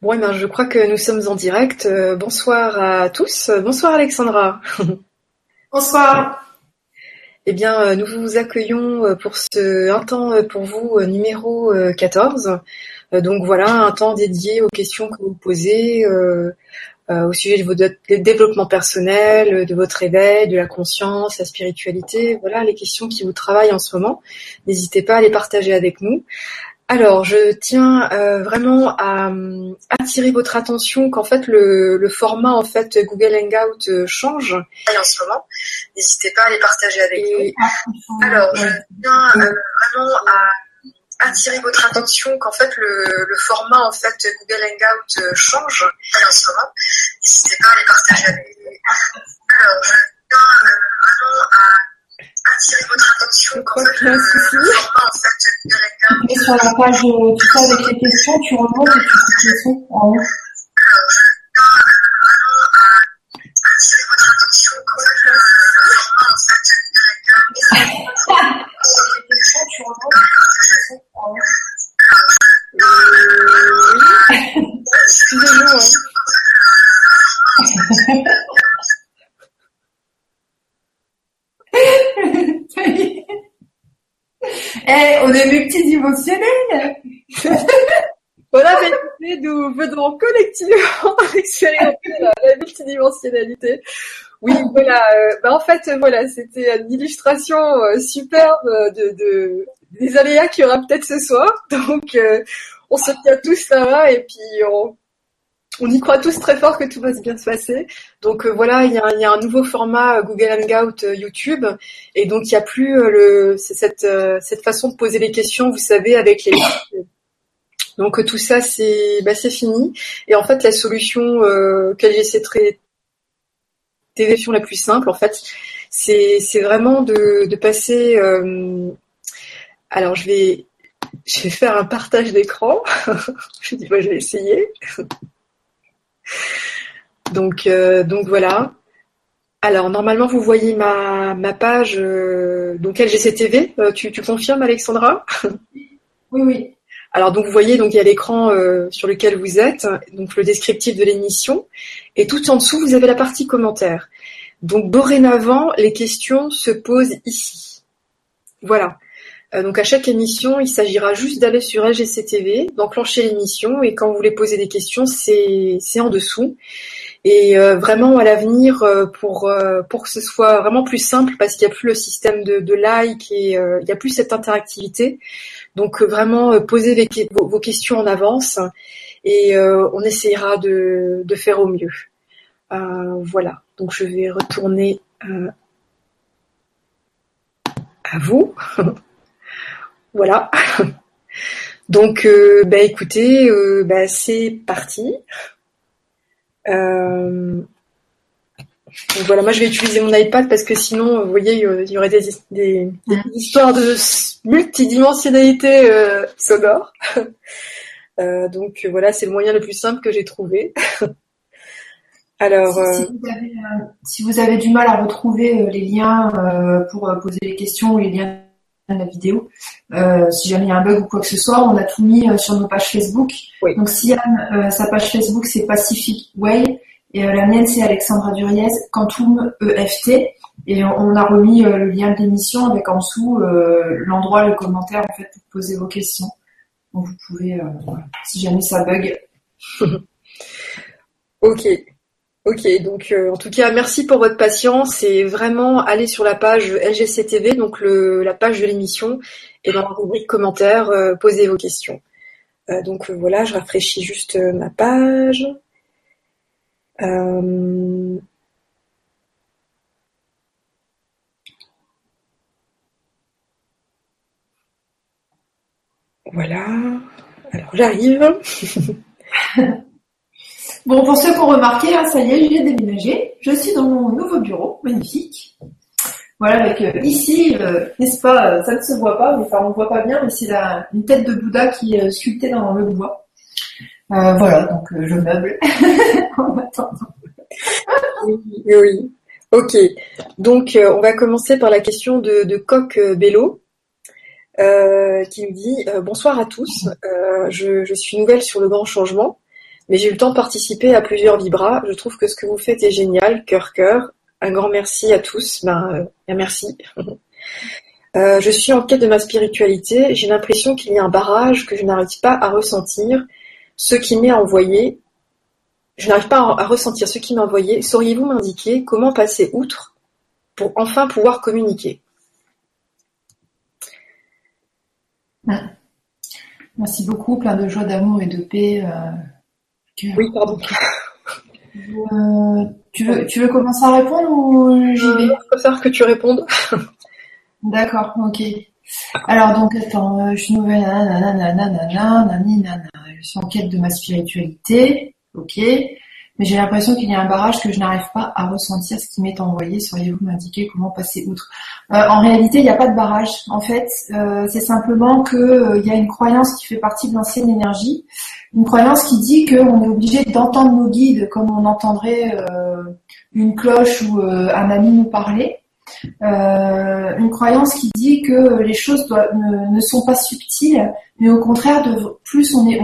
Bon, eh bien, je crois que nous sommes en direct. Euh, bonsoir à tous. Bonsoir Alexandra. Bonsoir. Eh bien, euh, nous vous accueillons euh, pour ce un temps pour vous numéro 14. Donc voilà, un temps dédié aux questions que vous posez au sujet de votre développement personnel, de votre éveil, de la conscience, la spiritualité. Voilà les questions qui vous travaillent en ce moment. N'hésitez pas à les partager avec nous. Alors, je tiens euh, vraiment à attirer votre attention qu'en fait le, le, format en fait Google Hangout euh, change en ce moment. N'hésitez pas à les partager avec nous. Alors, je tiens euh, vraiment à attirer votre attention qu'en fait le, le, format en fait Google Hangout euh, change en ce moment. N'hésitez pas à les partager avec nous. Alors, je tiens vraiment à fait Et sur la page, tu sais, avec les questions, tu remontes et tu coupes les sons en haut. Hein. Eh, on est multidimensionnels Voilà, mais nous venons collectivement expérimenter la, la, multidimensionnalité. Oui, voilà. Euh, bah en fait, voilà, c'était une illustration euh, superbe de, de, des aléas qu'il y aura peut-être ce soir. Donc, euh, on se tient tous là et puis on, on y croit tous très fort que tout va bien se passer. Donc euh, voilà, il y, a, un nouveau format euh, Google Hangout euh, YouTube, et donc il n'y a plus le, cette, façon de poser les questions, vous savez, avec les. Donc tout ça, c'est bah, fini. Et en fait, la solution qu'elle traiter, solution la plus simple, en fait, c'est vraiment de, passer. Alors je vais je vais faire un partage d'écran. je dis moi je vais essayer. Donc, euh, donc voilà. Alors normalement vous voyez ma, ma page euh, donc LGCTV. Euh, tu, tu confirmes Alexandra? Oui oui. Alors donc vous voyez donc il y a l'écran sur lequel vous êtes, donc le descriptif de l'émission, et tout en dessous vous avez la partie commentaires. Donc dorénavant les questions se posent ici. Voilà. Euh, donc à chaque émission, il s'agira juste d'aller sur LGCTV, d'enclencher l'émission, et quand vous voulez poser des questions, c'est en dessous. Et euh, vraiment à l'avenir, euh, pour pour que ce soit vraiment plus simple, parce qu'il n'y a plus le système de, de like et il n'y a plus cette interactivité. Donc vraiment poser les, vos, vos, questions en avance et on essayera de, de faire au mieux. voilà. Donc je vais retourner à vous. Voilà. Donc, euh, bah, écoutez, euh, bah, c'est parti. Euh, donc voilà, moi je vais utiliser mon iPad parce que sinon, vous voyez, il y aurait des, des, des histoires de multidimensionnalité sonore. Donc voilà, c'est le moyen le plus simple que j'ai trouvé. Alors, si, si, vous avez, si, vous avez, du mal à retrouver les liens pour poser les questions les liens la vidéo. Euh, si jamais il y a un bug ou quoi que ce soit, on a tout mis euh, sur nos pages Facebook. Oui. Donc Siam, euh, sa page Facebook c'est Pacific Way et la mienne c'est Alexandra Duriez, Quantum EFT. Et on a remis le lien de l'émission avec en dessous l'endroit, le commentaire en fait pour poser vos questions. Donc vous pouvez, voilà, si jamais ça bug. ok. Ok, donc euh, en tout cas, merci pour votre patience et vraiment allez sur la page LGCTV, donc la page de l'émission, et dans la rubrique commentaires, euh, posez vos questions. Euh, donc voilà, je rafraîchis juste ma page. Voilà. Alors j'arrive. Bon, pour ceux qui ont remarqué, hein, ça y est, j'ai déménagé. Je suis dans mon nouveau bureau, magnifique. Voilà, avec euh, ici, euh, n'est-ce pas, euh, ça ne se voit pas, mais enfin on ne voit pas bien, mais c'est une tête de Bouddha qui est sculptée dans le bois. voilà, donc je meuble en attendant. oui, oui. Ok, donc on va commencer par la question de, Coq Bello. qui me dit bonsoir à tous. Je, suis nouvelle sur le grand changement. Mais j'ai eu le temps de participer à plusieurs vibras. Je trouve que ce que vous faites est génial, cœur cœur. Un grand merci à tous. Ben, euh, merci. Euh, je suis en quête de ma spiritualité. J'ai l'impression qu'il y a un barrage que je n'arrive pas à ressentir. Ce qui m'est envoyé, je n'arrive pas à ressentir ce qui m'est envoyé. Sauriez-vous m'indiquer comment passer outre pour enfin pouvoir communiquer? Merci beaucoup, plein de joie, d'amour et de paix. Euh, oui, pardon. Euh, tu, veux, tu veux commencer à répondre ou j'y vais? Je préfère que tu répondes. D'accord, ok. Alors donc attends, euh, je suis nouvelle, je suis en quête de ma spiritualité, ok. Mais j'ai l'impression qu'il y a un barrage que je n'arrive pas à ressentir ce qui m'est envoyé. Sauriez-vous m'indiquer comment passer outre? Euh, En réalité, il n'y a pas de barrage. En fait, euh, c'est simplement qu'il euh, y a une croyance qui fait partie de l'ancienne énergie, une croyance qui dit qu'on est obligé d'entendre nos guides comme on entendrait une cloche ou un ami nous parler. une croyance qui dit que les choses ne, sont pas subtiles, mais au contraire, plus on est,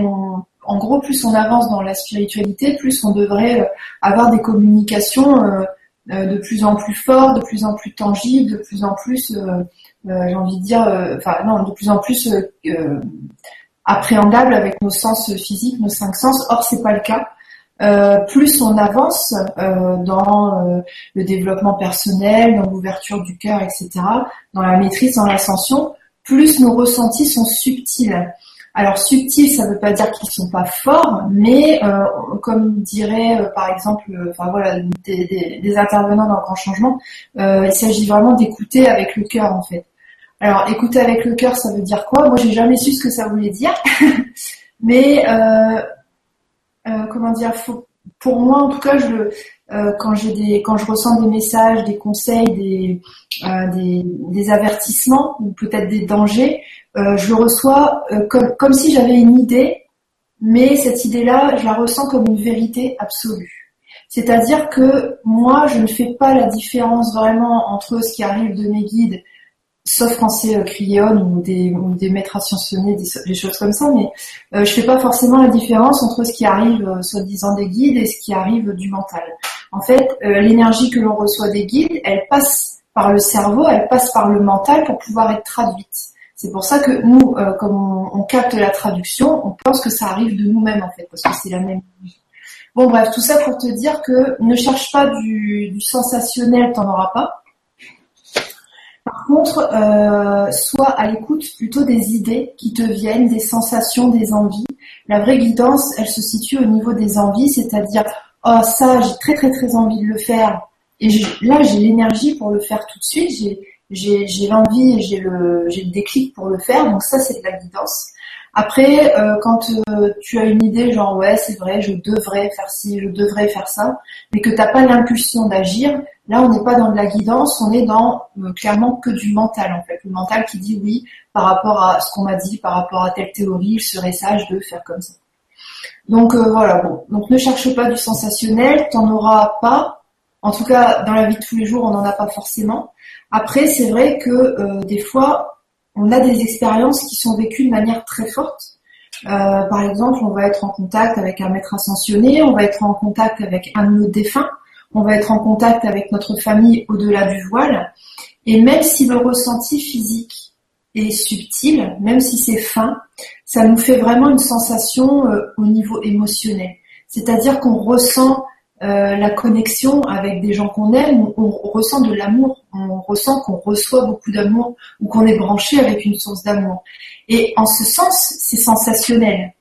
en gros, plus on avance dans la spiritualité, plus on devrait euh, avoir des communications euh, euh, de plus en plus fortes, de plus en plus tangibles, de plus en plus, j'ai envie de dire, enfin non, de plus en plus appréhendables avec nos sens physiques, nos cinq sens. Or, c'est pas le cas. plus on avance dans le développement personnel, dans l'ouverture du cœur, etc., dans la maîtrise, dans l'ascension, plus nos ressentis sont subtils. Alors subtil, ça ne veut pas dire qu'ils sont pas forts, mais euh, comme dirait euh, par exemple, euh, enfin voilà, des, intervenants dans le grand changement, il s'agit vraiment d'écouter avec le cœur en fait. Alors écouter avec le cœur, ça veut dire quoi? Moi, j'ai jamais su ce que ça voulait dire, mais comment dire Pour moi, en tout cas, je quand je ressens des messages, des conseils, des, des avertissements ou peut-être des dangers, euh, je le reçois euh, comme si j'avais une idée, mais cette idée-là, je la ressens comme une vérité absolue. C'est-à-dire que moi, je ne fais pas la différence vraiment entre ce qui arrive de mes guides, sauf c'est euh, ou des, ou des maîtres ascensionnés, des, des, choses comme ça, mais euh, je fais pas forcément la différence entre ce qui arrive euh, soi-disant des guides et ce qui arrive du mental. En fait, l'énergie que l'on reçoit des guides, elle passe par le cerveau, elle passe par le mental pour pouvoir être traduite. C'est pour ça que nous, euh, comme on, capte la traduction, on pense que ça arrive de nous-mêmes en fait, parce que c'est la même. Bon bref, tout ça pour te dire que ne cherche pas du, du sensationnel, t'en auras pas. Par contre, euh, sois à l'écoute plutôt des idées qui te viennent, des sensations, des envies. La vraie guidance, elle se situe au niveau des envies, c'est-à-dire oh ça, j'ai très très très envie de le faire, et là j'ai l'énergie pour le faire tout de suite. J'ai l'envie et j'ai le, j'ai le déclic pour le faire. Donc ça, c'est de la guidance. Après, euh, quand euh, tu as une idée, genre ouais, c'est vrai, je devrais faire ci, je devrais faire ça, mais que t'as pas l'impulsion d'agir, là, on n'est pas dans de la guidance, on est dans euh, clairement que du mental en fait, le mental qui dit oui par rapport à ce qu'on m'a dit, par rapport à telle théorie, il serait sage de faire comme ça. Donc voilà, bon, donc ne cherche pas du sensationnel, t'en auras pas. En tout cas, dans la vie de tous les jours, on n'en a pas forcément. Après, c'est vrai que euh, des fois, on a des expériences qui sont vécues de manière très forte. Euh, par exemple, on va être en contact avec un maître ascensionné, on va être en contact avec un de nos on va être en contact avec notre famille au-delà du voile. Et même si le ressenti physique est subtil, même si c'est fin, ça nous fait vraiment une sensation euh, au niveau émotionnel. C'est-à-dire qu'on ressent euh, la connexion avec des gens qu'on aime, on, ressent de l'amour, on ressent qu'on reçoit beaucoup d'amour ou qu'on est branché avec une source d'amour. Et en ce sens, c'est sensationnel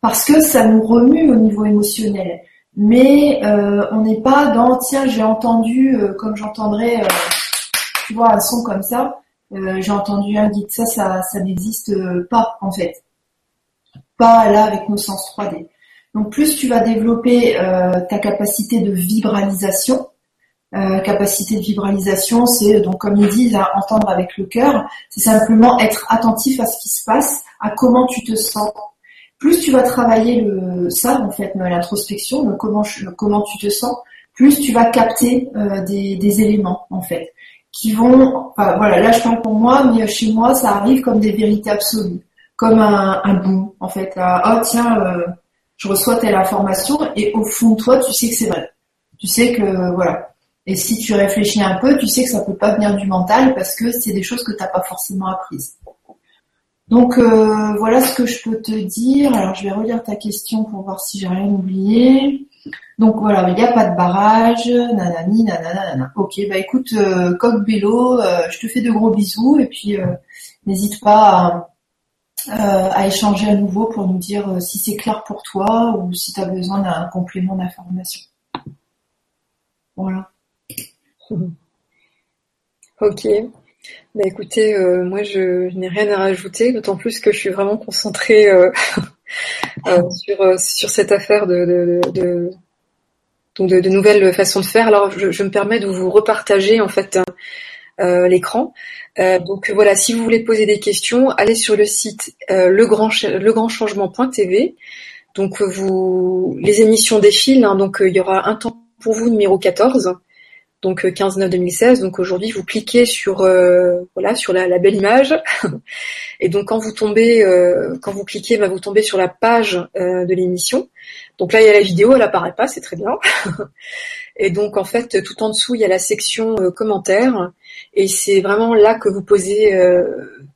parce que ça nous remue au niveau émotionnel. Mais euh, on n'est pas dans tiens j'ai entendu euh, comme j'entendrais tu vois un son comme ça j'ai entendu un guide ça ça n'existe pas en fait pas là avec nos sens 3D donc plus tu vas développer euh, ta capacité de vibralisation, euh, capacité de vibralisation, c'est donc comme ils disent, à entendre avec le cœur, c'est simplement être attentif à ce qui se passe, à comment tu te sens. Plus tu vas travailler le ça en fait, l'introspection, comment comment tu te sens, plus tu vas capter euh, des, éléments en fait qui vont, voilà, là je parle pour moi, mais chez moi ça arrive comme des vérités absolues, comme un, un boom en fait. oh tiens, je reçois telle information et au fond de toi, tu sais que c'est vrai. Tu sais que voilà. Et si tu réfléchis un peu, tu sais que ça peut pas venir du mental parce que c'est des choses que tu n'as pas forcément apprises. Donc euh, voilà ce que je peux te dire. Alors je vais relire ta question pour voir si j'ai rien oublié. Donc voilà, il n'y a pas de barrage, nanani, nanana, Ok, bah écoute, euh, Coq Bello, euh, je te fais de gros bisous et puis n'hésite pas à, à, échanger à nouveau pour nous dire si c'est clair pour toi ou si tu as besoin d'un complément d'information. Voilà. Ok. Bah écoutez, euh, moi je, n'ai rien à rajouter, d'autant plus que je suis vraiment concentrée euh, euh, sur, sur cette affaire de, de, de, nouvelles façons de faire. Alors je, me permets de vous repartager en fait l'écran. donc voilà, si vous voulez poser des questions, allez sur le site legrand, legrandchangement.tv. Donc vous les émissions défilent, hein, donc il y aura un temps pour vous numéro 14 donc 15-9-2016. Euh, donc aujourd'hui, vous cliquez sur euh, voilà sur la, belle image, et donc quand vous tombez, euh, quand vous cliquez, bah, vous tombez sur la page de l'émission. Donc là, il y a la vidéo, elle apparaît pas, c'est très bien. et donc en fait, tout en dessous, il y a la section commentaires, et c'est vraiment là que vous posez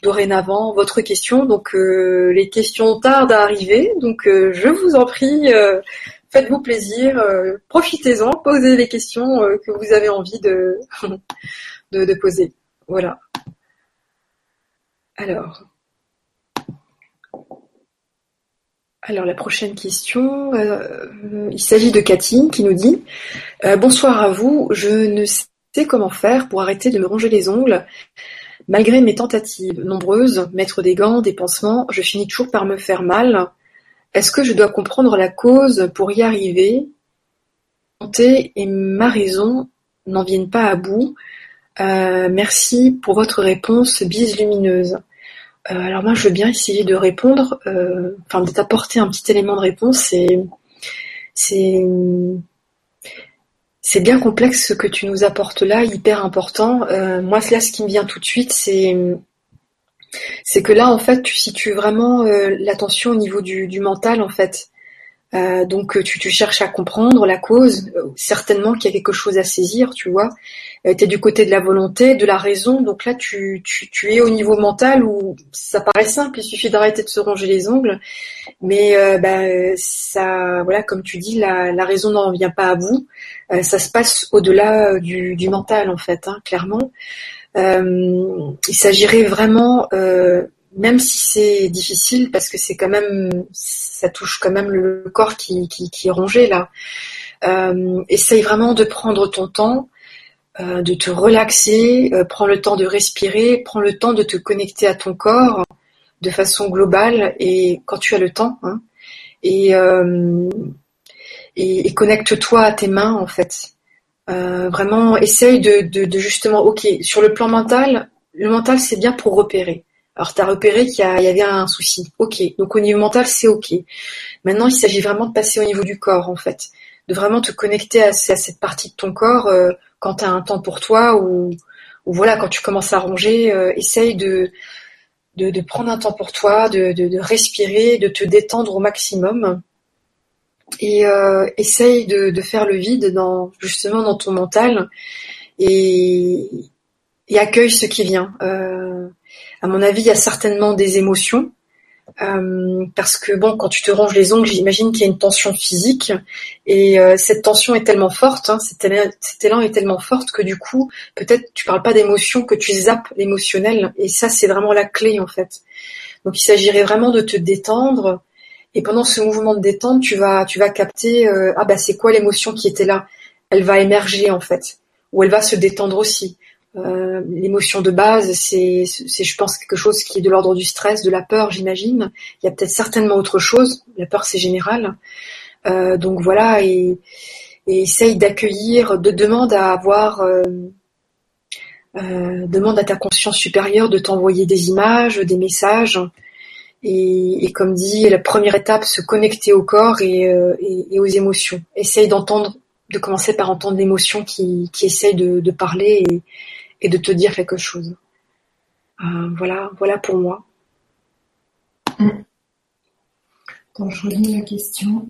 dorénavant votre question. Donc les questions tardent à arriver, donc je vous en prie faites-vous plaisir, euh, profitez-en, posez les questions euh, que vous avez envie de, poser. Voilà. Alors. Alors la prochaine question, euh, il s'agit de Cathy qui nous dit Bonsoir à vous, je ne sais comment faire pour arrêter de me ronger les ongles. Malgré mes tentatives nombreuses, mettre des gants, des pansements, je finis toujours par me faire mal. Est-ce que je dois comprendre la cause pour y arriver? Santé et ma raison n'en viennent pas à bout. Euh, merci pour votre réponse, bise lumineuse. Euh, alors moi, je veux bien essayer de répondre, euh, enfin de t'apporter un petit élément de réponse. C'est c'est bien complexe ce que tu nous apportes là, hyper important. moi, là, ce qui me vient tout de suite, c'est c'est que là, en fait, tu situes vraiment euh, l'attention au niveau du, mental, en fait. Euh, donc tu, cherches à comprendre la cause, euh, certainement qu'il y a quelque chose à saisir, tu vois. tu es du côté de la volonté, de la raison, donc là tu, tu, es au niveau mental où ça paraît simple, il suffit d'arrêter de se ronger les ongles, mais bah, ça, voilà, comme tu dis, la, raison n'en vient pas à bout, ça se passe au-delà du, du mental en fait, hein, clairement. Euh, il s'agirait vraiment, euh, même si c'est difficile, parce que c'est quand même, ça touche quand même le corps qui, qui, est rongé là. Euh, essaye vraiment de prendre ton temps, de te relaxer, prends le temps de respirer, prends le temps de te connecter à ton corps de façon globale et quand tu as le temps. Hein, et, et connecte-toi à tes mains en fait. Euh, vraiment, essaye de, justement, ok, sur le plan mental, le mental c'est bien pour repérer. Alors tu as repéré qu'il y, avait un souci, ok. Donc au niveau mental c'est ok. Maintenant il s'agit vraiment de passer au niveau du corps en fait, de vraiment te connecter à, cette partie de ton corps euh, quand tu as un temps pour toi ou, voilà quand tu commences à ronger, euh, essaye de, de, prendre un temps pour toi, de, de respirer, de te détendre au maximum et euh, essaye de, de, faire le vide dans justement dans ton mental et, et accueille ce qui vient. Euh, à mon avis, il y a certainement des émotions euh, parce que bon, quand tu te ranges les ongles, j'imagine qu'il y a une tension physique et euh, cette tension est tellement forte, hein, cet, élan, est tellement forte que du coup, peut-être tu parles pas d'émotion, que tu zappes l'émotionnel et ça c'est vraiment la clé en fait. Donc il s'agirait vraiment de te détendre, et pendant ce mouvement de détente, tu vas, tu vas capter, euh, ah bah c'est quoi l'émotion qui était là? Elle va émerger en fait, ou elle va se détendre aussi. Euh, l'émotion de base, c'est, c'est, je pense, quelque chose qui est de l'ordre du stress, de la peur, j'imagine. Il y a peut-être certainement autre chose. La peur, c'est général. Euh, donc voilà, et, et essaye d'accueillir, de demande à avoir, euh, demande à ta conscience supérieure de t'envoyer des images, des messages, et, comme dit, la première étape, se connecter au corps et, euh, aux émotions. Essaye d'entendre, de commencer par entendre l'émotion qui, qui essaye de, parler et, de te dire quelque chose. Euh, voilà, voilà pour moi. Attends, je relis la question.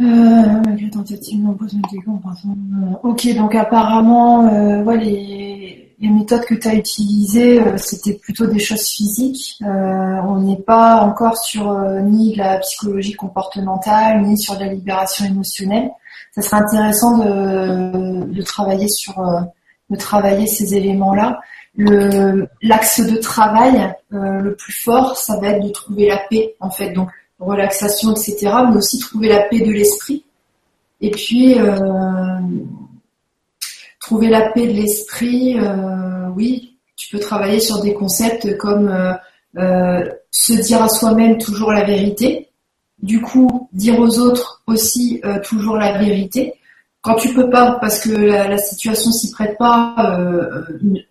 Euh, tentative nombreuses euh, Ok, donc apparemment, euh, ouais, les, les, méthodes que tu as utilisées, euh, c'était plutôt des choses physiques. Euh, on n'est pas encore sur euh, ni la psychologie comportementale, ni sur la libération émotionnelle. Ça serait intéressant de, de travailler sur de travailler ces éléments-là. L'axe de travail le plus fort, ça va être de trouver la paix, en fait. Donc relaxation, etc., mais aussi trouver la paix de l'esprit. Et puis, euh, trouver la paix de l'esprit, euh, oui, tu peux travailler sur des concepts comme euh, se dire à soi-même toujours la vérité, du coup, dire aux autres aussi toujours la vérité. Quand tu peux pas, parce que la, la situation s'y prête pas,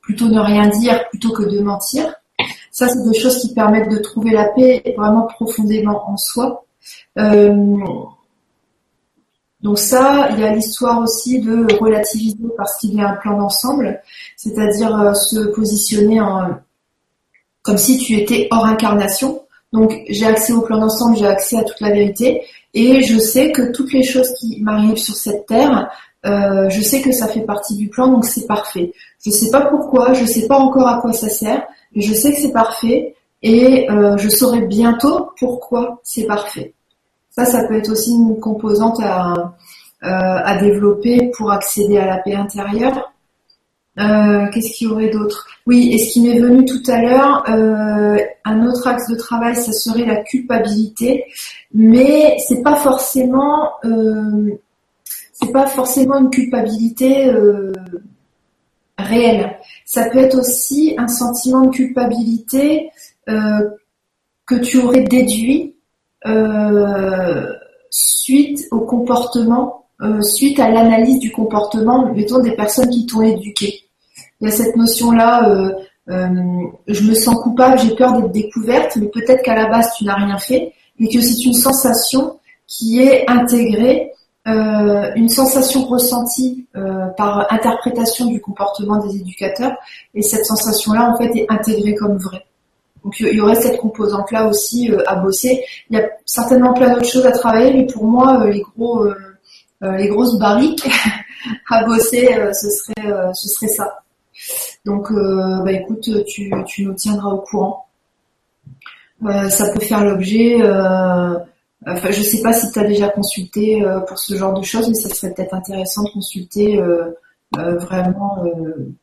plutôt ne rien dire plutôt que de mentir. Ça, c'est des choses qui permettent de trouver la paix vraiment profondément en soi. Euh, donc ça, il y a l'histoire aussi de relativiser parce qu'il y a un plan d'ensemble, c'est-à-dire euh, se positionner en, comme si tu étais hors incarnation. Donc j'ai accès au plan d'ensemble, j'ai accès à toute la vérité, et je sais que toutes les choses qui m'arrivent sur cette terre, euh, je sais que ça fait partie du plan, donc c'est parfait. Je sais pas pourquoi, je sais pas encore à quoi ça sert, je sais que c'est parfait et euh, je saurai bientôt pourquoi c'est parfait. Ça, ça peut être aussi une composante à, euh, développer pour accéder à la paix intérieure. Euh, Qu'est-ce qu'il y aurait d'autre? Oui, et ce qui m'est venu tout à l'heure, euh, un autre axe de travail, ça serait la culpabilité, mais c'est pas forcément, c'est pas forcément une culpabilité réelle. Ça peut être aussi un sentiment de culpabilité que tu aurais déduit suite au comportement, euh, suite à l'analyse du comportement, mettons des personnes qui t'ont éduqué. Il y a cette notion-là, je me sens coupable, j'ai peur d'être découverte, mais peut-être qu'à la base tu n'as rien fait, et que c'est une sensation qui est intégrée euh, une sensation ressentie euh, par interprétation du comportement des éducateurs, et cette sensation-là, en fait, est intégrée comme vraie. Donc il y aurait cette composante-là aussi euh, à bosser. Il y a certainement plein d'autres choses à travailler, mais pour moi, les gros, les grosses barriques à bosser, ce serait, ce serait ça. Donc, bah écoute, tu, tu nous tiendras au courant. ça peut faire l'objet Enfin, je sais pas si tu as déjà consulté euh, pour ce genre de choses, mais ça serait peut-être intéressant de consulter euh, euh, vraiment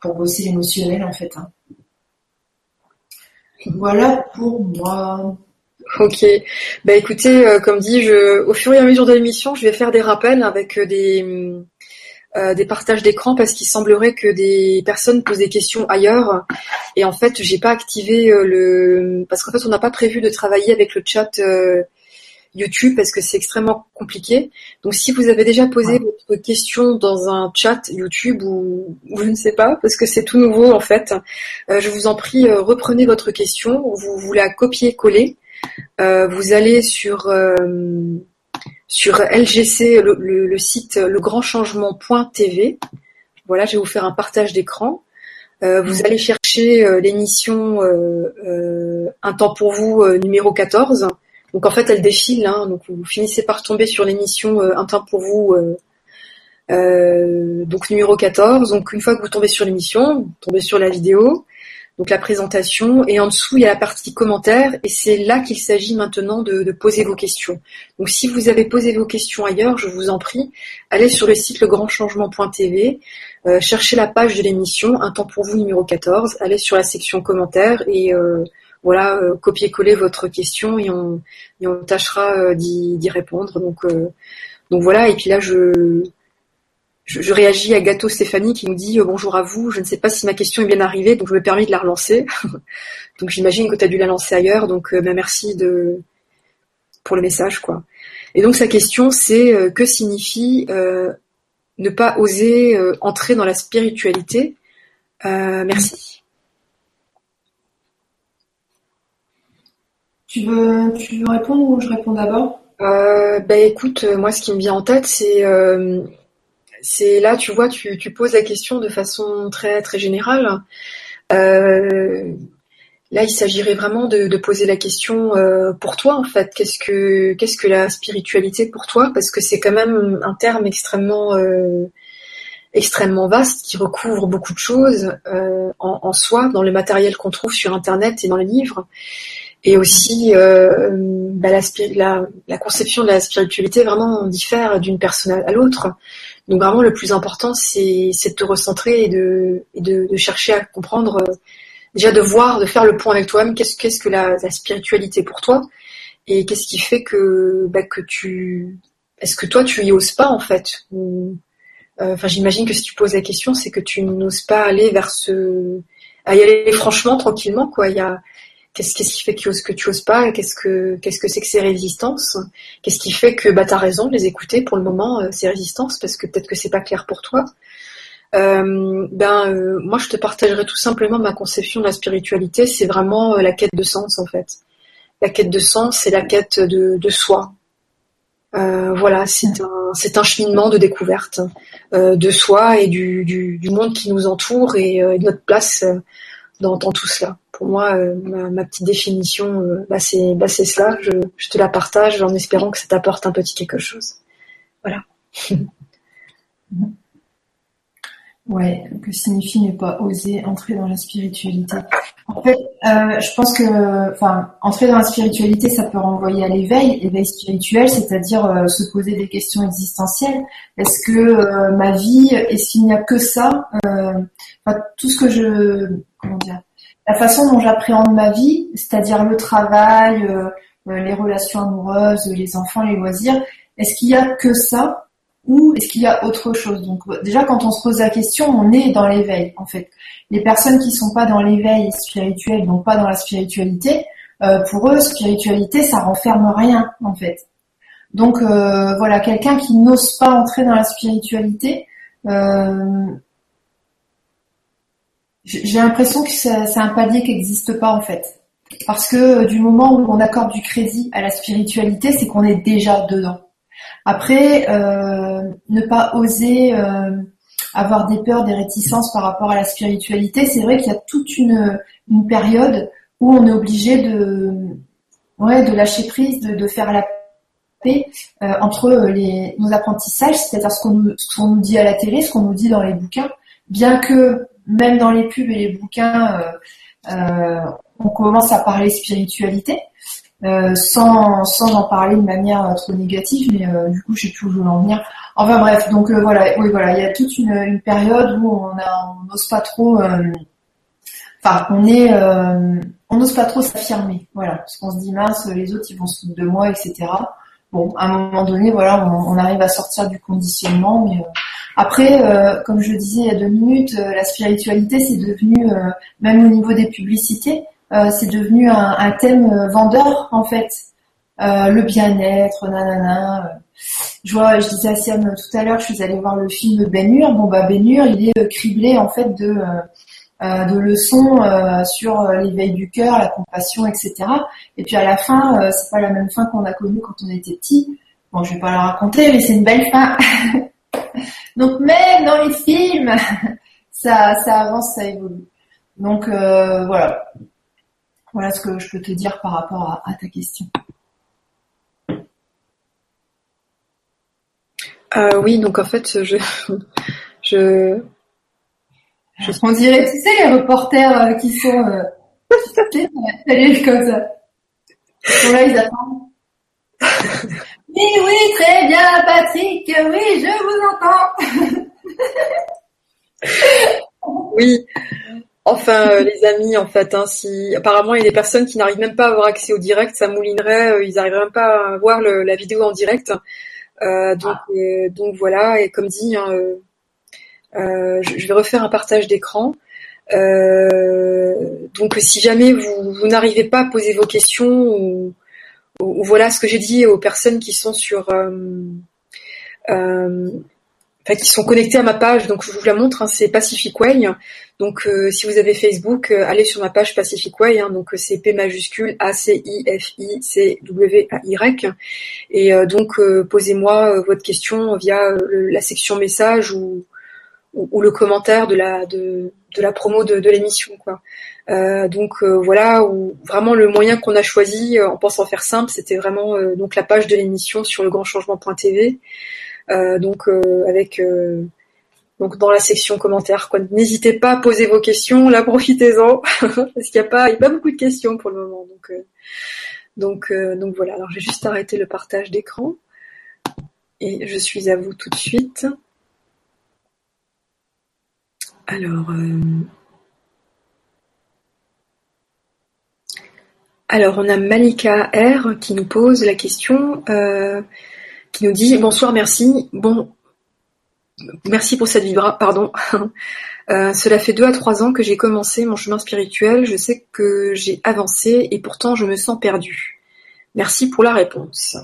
pour bosser l'émotionnel en fait. Hein. Voilà pour moi. Ok. Bah écoutez, comme dit, je, au fur et à mesure de l'émission, je vais faire des rappels avec des des partages d'écran parce qu'il semblerait que des personnes posent des questions ailleurs et en fait j'ai pas activé le parce qu'en fait on n'a pas prévu de travailler avec le chat YouTube parce que c'est extrêmement compliqué. Donc si vous avez déjà posé votre question dans un chat YouTube ou, je ne sais pas, parce que c'est tout nouveau en fait, euh, je vous en prie, euh, reprenez votre question, vous, vous la copiez-coller. Euh, vous allez sur sur LGC, le, site legrandchangement.tv. Voilà, je vais vous faire un partage d'écran. vous allez chercher l'émission Un temps pour vous numéro 14 donc en fait, elle défile. Hein, donc vous finissez par tomber sur l'émission euh, Un temps pour vous, euh, euh, donc numéro 14. Donc une fois que vous tombez sur l'émission, vous tombez sur la vidéo, donc la présentation, et en dessous il y a la partie commentaires, et c'est là qu'il s'agit maintenant de, poser vos questions. Donc si vous avez posé vos questions ailleurs, je vous en prie, allez sur le site legrandchangement.tv, euh, cherchez la page de l'émission Un temps pour vous numéro 14, allez sur la section commentaires et voilà, euh, copier-coller votre question et on, tâchera euh, d'y répondre. Donc, euh, donc voilà, et puis là, je, je, réagis à Gâteau Stéphanie qui nous dit bonjour à vous, je ne sais pas si ma question est bien arrivée, donc je me permets de la relancer. donc j'imagine que tu as dû la lancer ailleurs, donc ben, merci de pour le message. quoi. Et donc sa question c'est que signifie ne pas oser entrer dans la spiritualité? Merci. Tu veux, tu veux répondre ou je réponds d'abord? Euh, Bah écoute, euh, moi ce qui me vient en tête, c'est euh, là, tu vois, tu, poses la question de façon très très générale. Euh, Là, il s'agirait vraiment de, poser la question pour toi, en fait. Qu'est-ce que que la spiritualité pour toi? Parce que c'est quand même un terme extrêmement extrêmement vaste qui recouvre beaucoup de choses euh, en, soi, dans le matériel qu'on trouve sur Internet et dans les livres, et aussi bah, la, la, conception de la spiritualité vraiment diffère d'une personne à l'autre. Donc vraiment, le plus important, c'est de te recentrer et de, et de, de chercher à comprendre déjà de voir, de faire le point avec toi-même, qu'est-ce que la, spiritualité pour toi? Et qu'est-ce qui fait que bah, que tu est-ce que toi tu y oses pas en fait? Euh, enfin j'imagine que si tu poses la question c'est que tu n'oses pas aller vers ce à y aller franchement tranquillement quoi. Il y a qu'est-ce qui fait que, que tu oses pas? Qu'est-ce que qu'est-ce que c'est que ces résistances? Qu'est-ce qui fait que bah t'as raison de les écouter pour le moment euh, ces résistances parce que peut-être que c'est pas clair pour toi euh, ben euh, moi je te partagerai tout simplement ma conception de la spiritualité, c'est vraiment la quête de sens en fait. La quête de sens, c'est la quête de, soi. voilà, c'est un cheminement de découverte de soi et du, du, monde qui nous entoure et, de notre place dans, dans, tout cela. Pour moi, ma, ma, petite définition, bah c'est bah cela. Je, je te la partage en espérant que ça t'apporte un petit quelque chose. Voilà. Ouais, que signifie ne pas oser entrer dans la spiritualité En fait, euh, je pense que, enfin, entrer dans la spiritualité, ça peut renvoyer à l'éveil, éveil spirituel, c'est-à-dire euh, se poser des questions existentielles. Est-ce que euh, ma vie, est-ce qu'il n'y a que ça enfin, Tout ce que je, comment dire, la façon dont j'appréhende ma vie, c'est-à-dire le travail, les relations amoureuses, les enfants, les loisirs, est-ce qu'il y a que ça ou est-ce qu'il y a autre chose? Donc déjà quand on se pose la question, on est dans l'éveil en fait. Les personnes qui sont pas dans l'éveil spirituel, donc pas dans la spiritualité, euh, pour eux spiritualité ça renferme rien en fait. Donc euh, voilà, quelqu'un qui n'ose pas entrer dans la spiritualité, euh, j'ai l'impression que c'est un palier qui n'existe pas en fait. Parce que du moment où on accorde du crédit à la spiritualité, c'est qu'on est déjà dedans. Après, euh, ne pas oser euh, avoir des peurs, des réticences par rapport à la spiritualité, c'est vrai qu'il y a toute une, période où on est obligé de, ouais, de lâcher prise, de, faire la paix euh, entre les, nos apprentissages, c'est-à-dire ce qu'on nous, nous, dit à la télé, ce qu'on nous dit dans les bouquins, bien que même dans les pubs et les bouquins, on commence à parler spiritualité. Euh, sans, sans en parler de manière trop négative, mais euh, du coup, je sais plus où je veux en venir. Enfin bref, donc euh, voilà, oui voilà, il y a toute une, une période où on n'ose pas trop, enfin, on est, on n'ose pas trop s'affirmer, voilà, parce qu'on se dit mince, les autres ils vont se foutre de moi, etc. Bon, à un moment donné, voilà, on, on arrive à sortir du conditionnement, mais après, comme je le disais il y a deux minutes, la spiritualité c'est devenu, même au niveau des publicités, euh, c'est devenu un, thème euh, vendeur en fait. Euh, le bien-être, nanana. Je vois, je disais à Siam tout à l'heure, je suis allée voir le film Ben Hur. Bon bah Ben il est criblé en fait de de leçons sur l'éveil du cœur, la compassion, etc. Et puis à la fin, c'est pas la même fin qu'on a connue quand on était petit. Bon, je vais pas la raconter, mais c'est une belle fin. Donc même dans les films, ça ça avance, ça évolue. Donc voilà, voilà ce que je peux te dire par rapport à, ta question. Euh, oui, donc en fait, je, je, je... On dirait, tu sais, les reporters euh, qui sont, euh, comme ça. là, ils attendent. oui, oui, très bien, Patrick. Oui, je vous entends. oui. Enfin, euh, les amis, en fait, hein, si apparemment il y a des personnes qui n'arrivent même pas à avoir accès au direct, ça moulinerait, euh, ils n'arriveraient même pas à voir la vidéo en direct. Euh, donc, ah. donc voilà, et comme dit, hein, je, vais refaire un partage d'écran. donc, si jamais vous, n'arrivez pas à poser vos questions ou, voilà ce que j'ai dit aux personnes qui sont sur qui sont connectés à ma page. Donc je vous la montre, hein, c'est Pacific Way. Donc euh, si vous avez Facebook, euh, allez sur ma page Pacific Way. Hein, donc c'est P majuscule A C I F I C W A Y. Et euh, donc posez-moi votre question via la section message ou ou, le commentaire de la de, de la promo de, de l'émission quoi. Euh, donc euh, voilà, où vraiment le moyen qu'on a choisi euh, en pensant faire simple, c'était vraiment donc la page de l'émission sur le grand changement.tv. donc avec donc dans la section commentaires. N'hésitez pas à poser vos questions, là profitez-en parce qu'il n'y a pas pas beaucoup de questions pour le moment. Donc donc donc voilà. Alors j'ai juste arrêté le partage d'écran et je suis à vous tout de suite. Alors, euh, alors on a Malika R qui nous pose la question, euh, qui nous dit bonsoir, merci. Bon, merci pour cette vibra, pardon. Euh, cela fait deux à trois ans que j'ai commencé mon chemin spirituel. Je sais que j'ai avancé et pourtant je me sens perdue. Merci pour la réponse.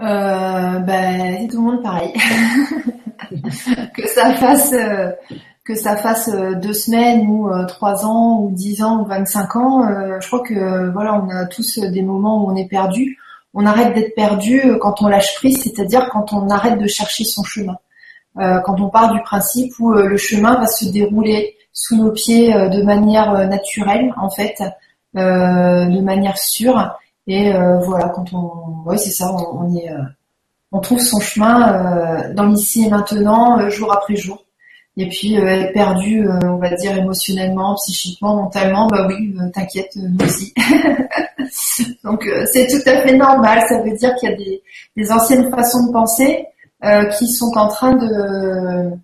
euh, c'est tout le monde pareil. que ça fasse euh, que ça fasse euh, deux semaines ou euh, trois ans ou dix ans ou vingt-cinq ans, je crois que voilà, on a tous des moments où on est perdu. On arrête d'être perdu quand on lâche prise, c'est-à-dire quand on arrête de chercher son chemin. quand on part du principe où le chemin va se dérouler sous nos pieds de manière naturelle, en fait, de manière sûre, et euh, voilà, quand on, ouais, c'est ça, on, est, euh, on trouve son chemin euh, dans l'ici et maintenant, jour après jour. Et puis être perdu, on va dire émotionnellement, psychiquement, mentalement, bah oui, t'inquiète, nous aussi. Donc c'est tout à fait normal. Ça veut dire qu'il y a des, des anciennes façons de penser qui sont en train de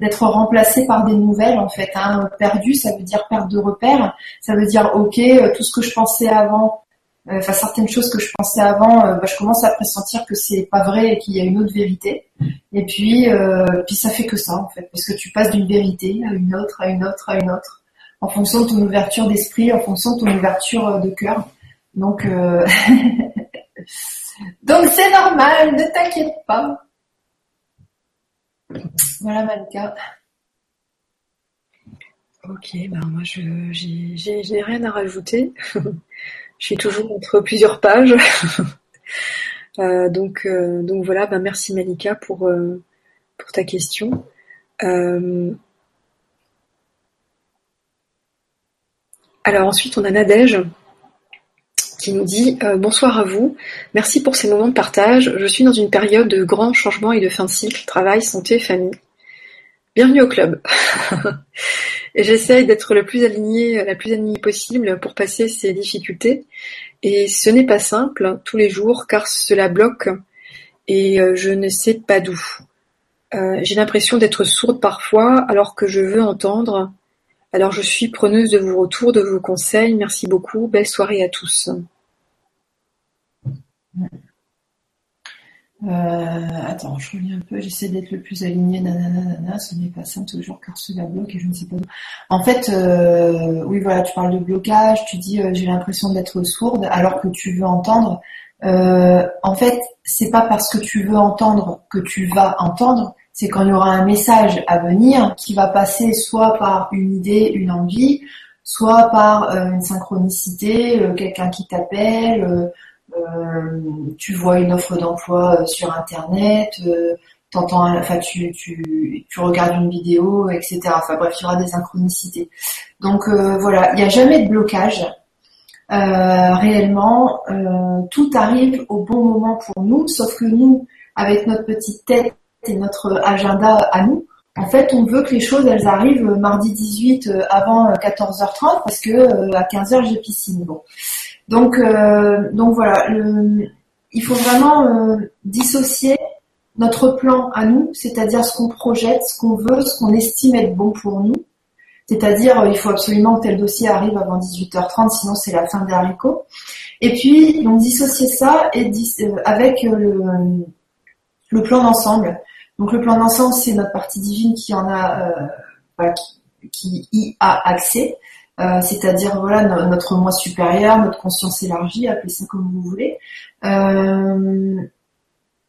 d'être remplacées par des nouvelles en fait. Hein. Perdu, ça veut dire perte de repère. Ça veut dire ok, tout ce que je pensais avant, euh, enfin certaines choses que je pensais avant, euh, bah, je commence à pressentir que c'est pas vrai et qu'il y a une autre vérité. Et puis, euh, puis ça fait que ça en fait, parce que tu passes d'une vérité à une autre, à une autre, à une autre, en fonction de ton ouverture d'esprit, en fonction de ton ouverture de cœur. Donc, donc c'est normal, ne t'inquiète pas. Voilà Malika. Ok, ben moi je j'ai rien à rajouter. Je suis toujours entre plusieurs pages. Euh, donc, euh, donc voilà, ben merci Malika pour, euh, pour ta question. alors ensuite, on a Nadège qui nous dit Bonsoir à vous, merci pour ces moments de partage. Je suis dans une période de grands changements et de fin de cycle, travail, santé, famille. Bienvenue au club. et j'essaye d'être le plus alignée, la plus alignée possible pour passer ces difficultés. Et ce n'est pas simple tous les jours car cela bloque et euh, je ne sais pas d'où. Euh, j'ai l'impression d'être sourde parfois alors que je veux entendre. Alors je suis preneuse de vos retours, de vos conseils. Merci beaucoup. Belle soirée à tous. Euh, attends, je reviens un peu, j'essaie d'être le plus aligné, nanana, ce n'est pas simple toujours car cela bloque et je ne sais pas En fait, euh, oui voilà, tu parles de blocage, tu dis euh, j'ai l'impression d'être sourde alors que tu veux entendre. en fait, c'est pas parce que tu veux entendre que tu vas entendre, c'est quand il y aura un message à venir qui va passer soit par une idée, une envie, soit par une synchronicité, quelqu'un qui t'appelle tu vois une offre d'emploi euh, sur internet, euh, t'entends, enfin tu, tu, regardes une vidéo, etc. Enfin bref, il y aura des synchronicités. Donc voilà, il n'y a jamais de blocage. réellement, tout arrive au bon moment pour nous, sauf que nous, avec notre petite tête et notre agenda à nous, en fait, on veut que les choses elles arrivent mardi 18 avant 14h30 parce que à 15h j'ai piscine. Bon. Donc, euh, donc voilà, il faut vraiment euh, dissocier notre plan à nous, c'est-à-dire ce qu'on projette, ce qu'on veut, ce qu'on estime être bon pour nous. C'est-à-dire, il faut absolument que tel dossier arrive avant 18h30, sinon c'est la fin des haricots. Et puis, donc dissocier ça et euh, avec le, le plan d'ensemble. Donc le plan d'ensemble, c'est notre partie divine qui en a, euh, qui, y a accès. Euh, c'est-à-dire voilà notre moi supérieur, notre conscience élargie, appelez ça comme vous voulez. Euh,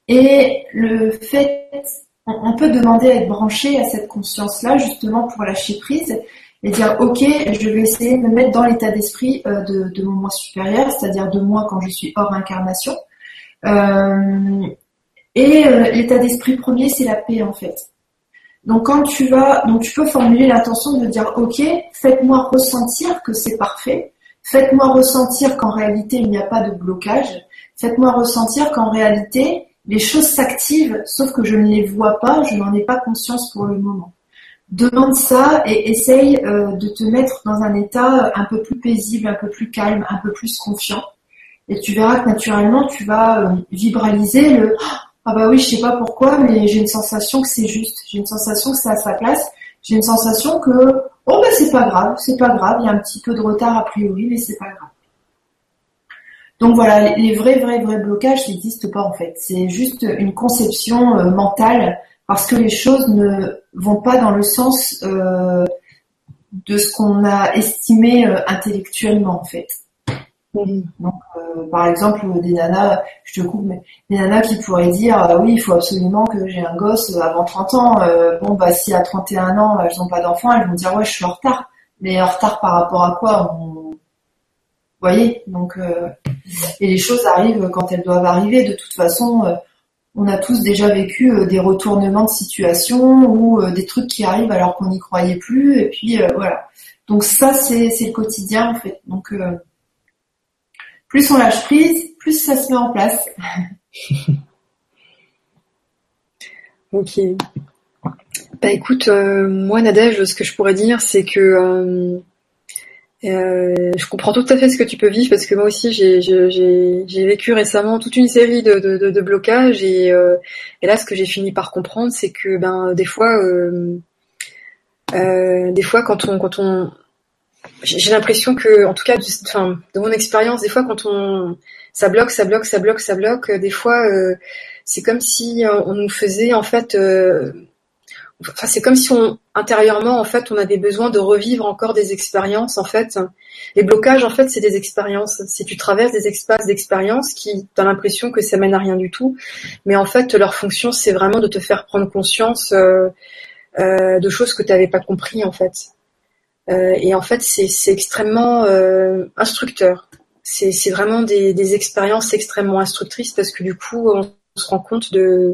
et le fait, on, peut demander à être branché à cette conscience-là justement pour lâcher prise et dire ok, je vais essayer de me mettre dans l'état d'esprit euh, de, mon moi supérieur, c'est-à-dire de moi quand je suis hors incarnation. Et l'état d'esprit premier, c'est la paix en fait. Donc quand tu vas, donc tu peux formuler l'intention de dire ok, faites-moi ressentir que c'est parfait, faites-moi ressentir qu'en réalité il n'y a pas de blocage, faites-moi ressentir qu'en réalité les choses s'activent, sauf que je ne les vois pas, je n'en ai pas conscience pour le moment. Demande ça et essaye euh, de te mettre dans un état un peu plus paisible, un peu plus calme, un peu plus confiant. Et tu verras que naturellement tu vas euh, vibraliser le ah bah oui, je sais pas pourquoi, mais j'ai une sensation que c'est juste. J'ai une sensation que c'est à sa place. J'ai une sensation que oh bah c'est pas grave, c'est pas grave. Il y a un petit peu de retard a priori, mais c'est pas grave. Donc voilà, les vrais, vrais, vrais blocages n'existent pas en fait. C'est juste une conception euh, mentale parce que les choses ne vont pas dans le sens euh, de ce qu'on a estimé euh, intellectuellement en fait. Donc, euh, par exemple, des nanas, je te coupe, mais des nanas qui pourraient dire, ah oui, il faut absolument que j'ai un gosse avant 30 ans. Euh, bon, bah, si à 31 ans, elles n'ont pas d'enfant, elles vont dire, ouais, je suis en retard. Mais en retard par rapport à quoi Vous voyez? Donc, euh, et les choses arrivent quand elles doivent arriver. De toute façon, on a tous déjà vécu des retournements de situation ou des trucs qui arrivent alors qu'on n'y croyait plus. Et puis, voilà. Donc ça, c'est le quotidien, en fait. Donc, plus on lâche prise, plus ça se met en place. ok. Bah écoute, euh, moi Nadège, ce que je pourrais dire, c'est que euh, euh, je comprends tout à fait ce que tu peux vivre parce que moi aussi j'ai vécu récemment toute une série de, de, blocages et, et, là ce que j'ai fini par comprendre c'est que ben des fois des fois quand on quand on j'ai l'impression que, en tout cas, enfin, de mon expérience, des fois, quand on ça bloque, ça bloque, ça bloque, ça bloque, des fois, euh, c'est comme si euh, on nous faisait en fait, euh, enfin, c'est comme si on intérieurement, en fait, on avait besoin de revivre encore des expériences. En fait, les blocages, en fait, c'est des expériences. Si tu traverses des espaces d'expériences qui, t'as l'impression que ça mène à rien du tout, mais en fait, leur fonction, c'est vraiment de te faire prendre conscience de choses que tu n'avais pas compris, en fait. Euh, et en fait, c'est extrêmement euh, instructeur. C'est vraiment des, expériences extrêmement instructrices parce que du coup, on se rend compte de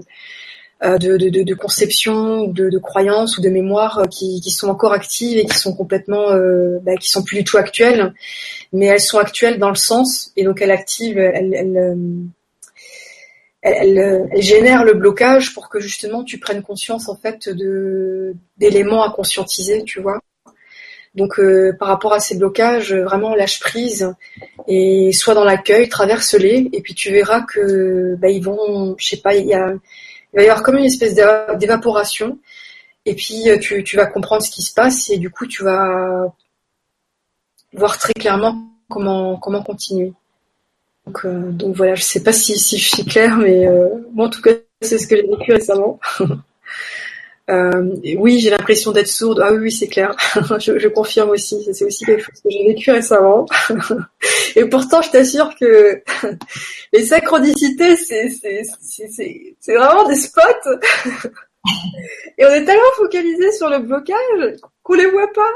euh, de, de, de, conception, de, de croyances ou de mémoires qui, sont encore actives et qui sont complètement, bah, qui sont plus du tout actuelles, mais elles sont actuelles dans le sens et donc elles activent, elles, elles, génèrent le blocage pour que justement tu prennes conscience en fait d'éléments à conscientiser, tu vois. Donc euh, par rapport à ces blocages, vraiment lâche prise et sois dans l'accueil, traverse-les et puis tu verras que bah, ils vont, je sais pas, il, y a, va y avoir comme une espèce d'évaporation et puis euh, tu, vas comprendre ce qui se passe et du coup tu vas voir très clairement comment continuer. Donc, euh, donc voilà, je sais pas si, si je suis claire, mais moi en tout cas c'est ce que j'ai vécu récemment. Euh, oui, j'ai l'impression d'être sourde. Ah oui, c'est clair. je, confirme aussi. C'est aussi quelque chose que j'ai vécu récemment. Et pourtant, je t'assure que les synchronicités, c'est vraiment des spots. Et on est tellement focalisé sur le blocage qu'on les voit pas.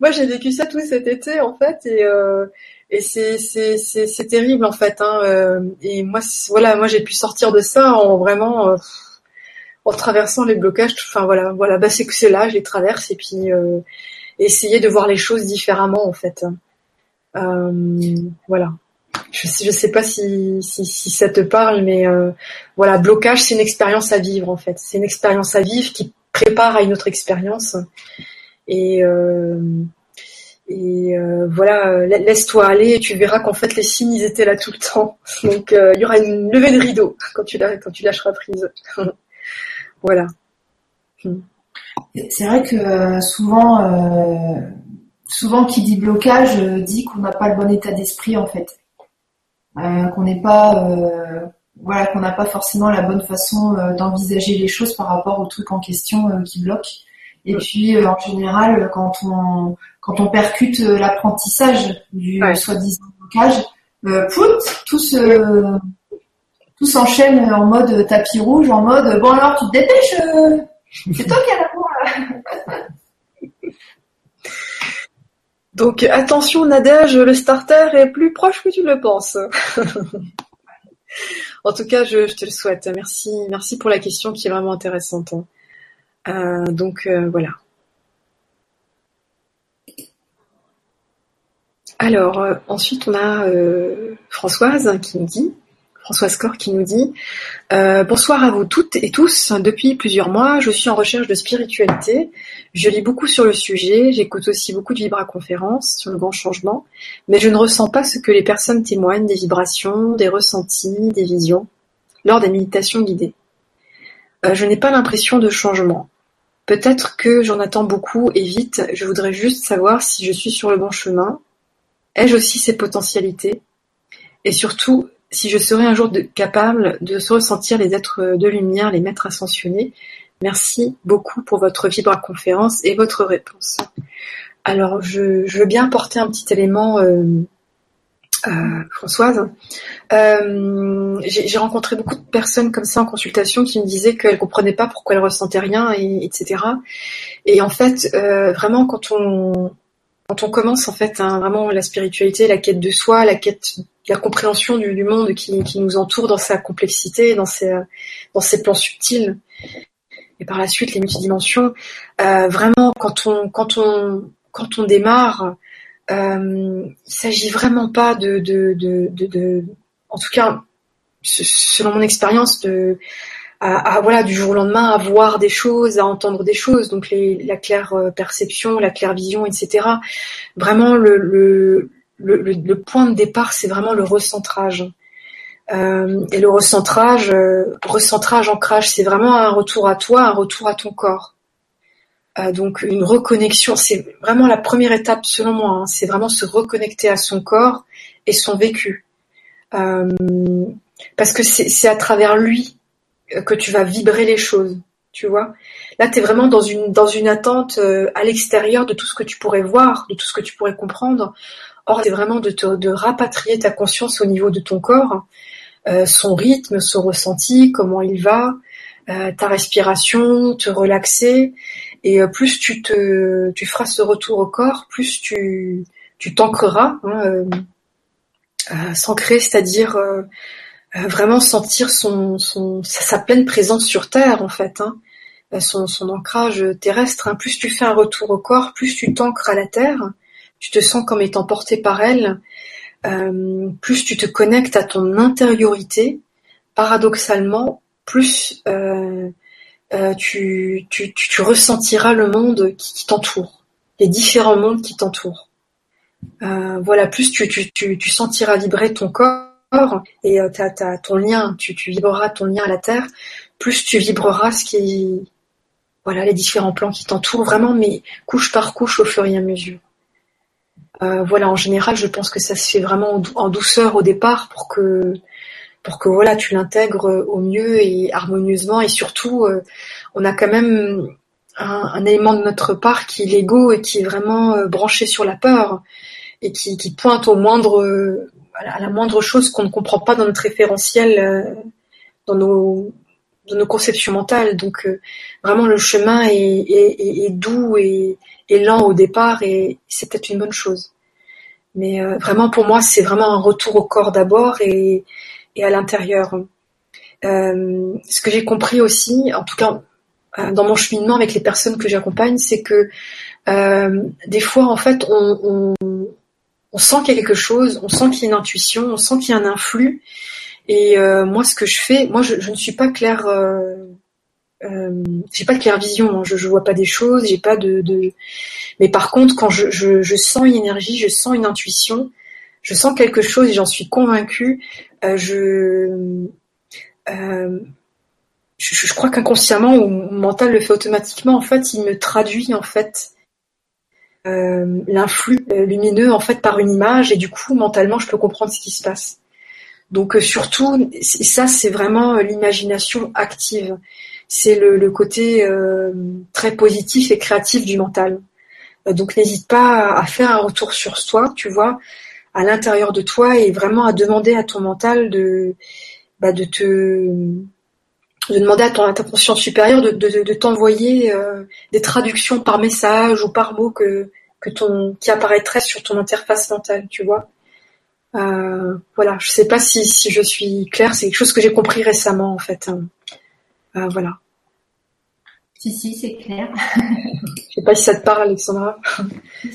moi j'ai vécu ça tout cet été en fait et euh, et c'est terrible en fait hein. Euh, et moi voilà moi j'ai pu sortir de ça en vraiment en traversant les blocages. Enfin voilà, voilà, bah c'est que c'est là, je les traverse et puis euh, essayer de voir les choses différemment en fait. Euh, voilà. Je sais, sais pas si, si, si ça te parle, mais euh, voilà, blocage, c'est une expérience à vivre en fait. C'est une expérience à vivre qui prépare à une autre expérience. Et euh, euh, voilà, laisse-toi aller et tu verras qu'en fait les signes ils étaient là tout le temps. Donc il y aura une levée de rideau quand tu quand tu lâcheras prise. Voilà. C'est vrai que euh, souvent, euh, souvent qui dit blocage euh, dit qu'on n'a pas le bon état d'esprit en fait, qu'on n'est pas, voilà, qu'on n'a pas forcément la bonne façon d'envisager les choses par rapport au truc en question qui bloque. Et puis en général, quand on quand on percute l'apprentissage du soi-disant blocage, pout, tout se tout s'enchaîne en mode tapis rouge, en mode bon alors tu te dépêches, euh, c'est toi qui as la voix. Donc attention Nadège, le starter est plus proche que tu le penses. En tout cas, je, te le souhaite. Merci, merci pour la question qui est vraiment intéressante. Hein. Euh, donc euh, voilà. Alors ensuite, on a Françoise qui nous dit François Score qui nous dit euh, Bonsoir à vous toutes et tous. Depuis plusieurs mois, je suis en recherche de spiritualité. Je lis beaucoup sur le sujet, j'écoute aussi beaucoup de vibra-conférences sur le grand changement, mais je ne ressens pas ce que les personnes témoignent des vibrations, des ressentis, des visions lors des méditations guidées. Euh, je n'ai pas l'impression de changement. Peut-être que j'en attends beaucoup et vite, je voudrais juste savoir si je suis sur le bon chemin. Ai-je aussi ces potentialités? Et surtout, si je serais un jour capable de ressentir les êtres de lumière, les maîtres ascensionnés. Merci beaucoup pour votre vibra-conférence et votre réponse. Alors, je, veux bien apporter un petit élément, euh, euh, Françoise. Euh, j'ai rencontré beaucoup de personnes comme ça en consultation qui me disaient qu'elles comprenaient pas pourquoi elles ressentaient rien, et, etc. Et en fait, vraiment, quand on quand on commence en fait hein, vraiment la spiritualité, la quête de soi, la quête la compréhension du, monde qui, nous entoure dans sa complexité, dans ses, dans ses plans subtils, et par la suite les multidimensions. Euh, vraiment, quand on, quand on, quand on démarre, euh, il s'agit vraiment pas de, de, de, de, en tout cas, selon mon expérience, de à, voilà du jour au lendemain à voir des choses, à entendre des choses, donc les, la claire euh, perception, la claire vision, etc. Vraiment le, le le, point de départ, c'est vraiment le recentrage. Euh, et le recentrage, euh, recentrage, ancrage, c'est vraiment un retour à toi, un retour à ton corps. Euh, donc une reconnexion, c'est vraiment la première étape selon moi. Hein. c'est vraiment se reconnecter à son corps et son vécu, parce que c'est à travers lui que tu vas vibrer les choses. Tu vois, là tu es vraiment dans une dans une attente à l'extérieur de tout ce que tu pourrais voir, de tout ce que tu pourrais comprendre, Or, c'est vraiment de, rapatrier ta conscience au niveau de ton corps, euh, son rythme, son ressenti, comment il va, euh, ta respiration, te relaxer. Et euh, plus tu te, tu feras ce retour au corps, plus tu, tu t'ancreras, hein, s'ancrer, c'est-à-dire vraiment sentir son, son, sa, pleine présence sur Terre, en fait. Hein. Son, son, ancrage terrestre. Hein. Plus tu fais un retour au corps, plus tu t'ancres à la terre, tu te sens comme étant porté par elle, euh, plus tu te connectes à ton intériorité, paradoxalement, plus euh, euh, tu, ressentiras le monde qui, t'entoure, les différents mondes qui t'entourent. voilà, plus tu, sentiras vibrer ton corps et ton lien, tu, tu vibreras ton lien à la terre, plus tu vibreras ce qui, voilà, les différents plans qui t'entourent, vraiment, mais couche par couche au fur et à mesure. Euh, voilà, en général, je pense que ça se fait vraiment en douceur au départ pour que pour que voilà, tu l'intègres au mieux et harmonieusement et surtout, euh, on a quand même un, élément de notre part qui est l'ego et qui est vraiment euh, branché sur la peur et qui, pointe au moindre à la moindre chose qu'on ne comprend pas dans notre référentiel, dans nos conceptions mentales. Donc vraiment le chemin est, doux et, lent au départ et c'est peut-être une bonne chose. Mais euh, vraiment, pour moi, c'est vraiment un retour au corps d'abord et, et à l'intérieur. Euh, ce que j'ai compris aussi, en tout cas euh, dans mon cheminement avec les personnes que j'accompagne, c'est que euh, des fois, en fait, on, on, on sent qu'il y a quelque chose, on sent qu'il y a une intuition, on sent qu'il y a un influx. Et euh, moi, ce que je fais, moi, je, je ne suis pas claire euh, j'ai pas de claire vision, hein. je, je vois pas des choses, j'ai pas de, mais par contre quand je, sens une énergie, je sens une intuition, je sens quelque chose et j'en suis convaincue, euh, je, euh, je, je crois qu'inconsciemment ou mon mental le fait automatiquement. En fait, il me traduit en fait l'influx lumineux en fait par une image et du coup mentalement je peux comprendre ce qui se passe. Donc surtout ça c'est vraiment l'imagination active c'est le, côté euh, très positif et créatif du mental. Euh, donc n'hésite pas à, faire un retour sur soi, tu vois, à l'intérieur de toi et vraiment à demander à ton mental de, bah, de te de demander à, ton, ta conscience supérieure de, t'envoyer euh, des traductions par message ou par mot que, ton, qui apparaîtraient sur ton interface mentale, tu vois. voilà, je sais pas si, si je suis claire, c'est quelque chose que j'ai compris récemment en fait. voilà. Si, si, c'est clair. je sais pas si ça te parle, Alexandra.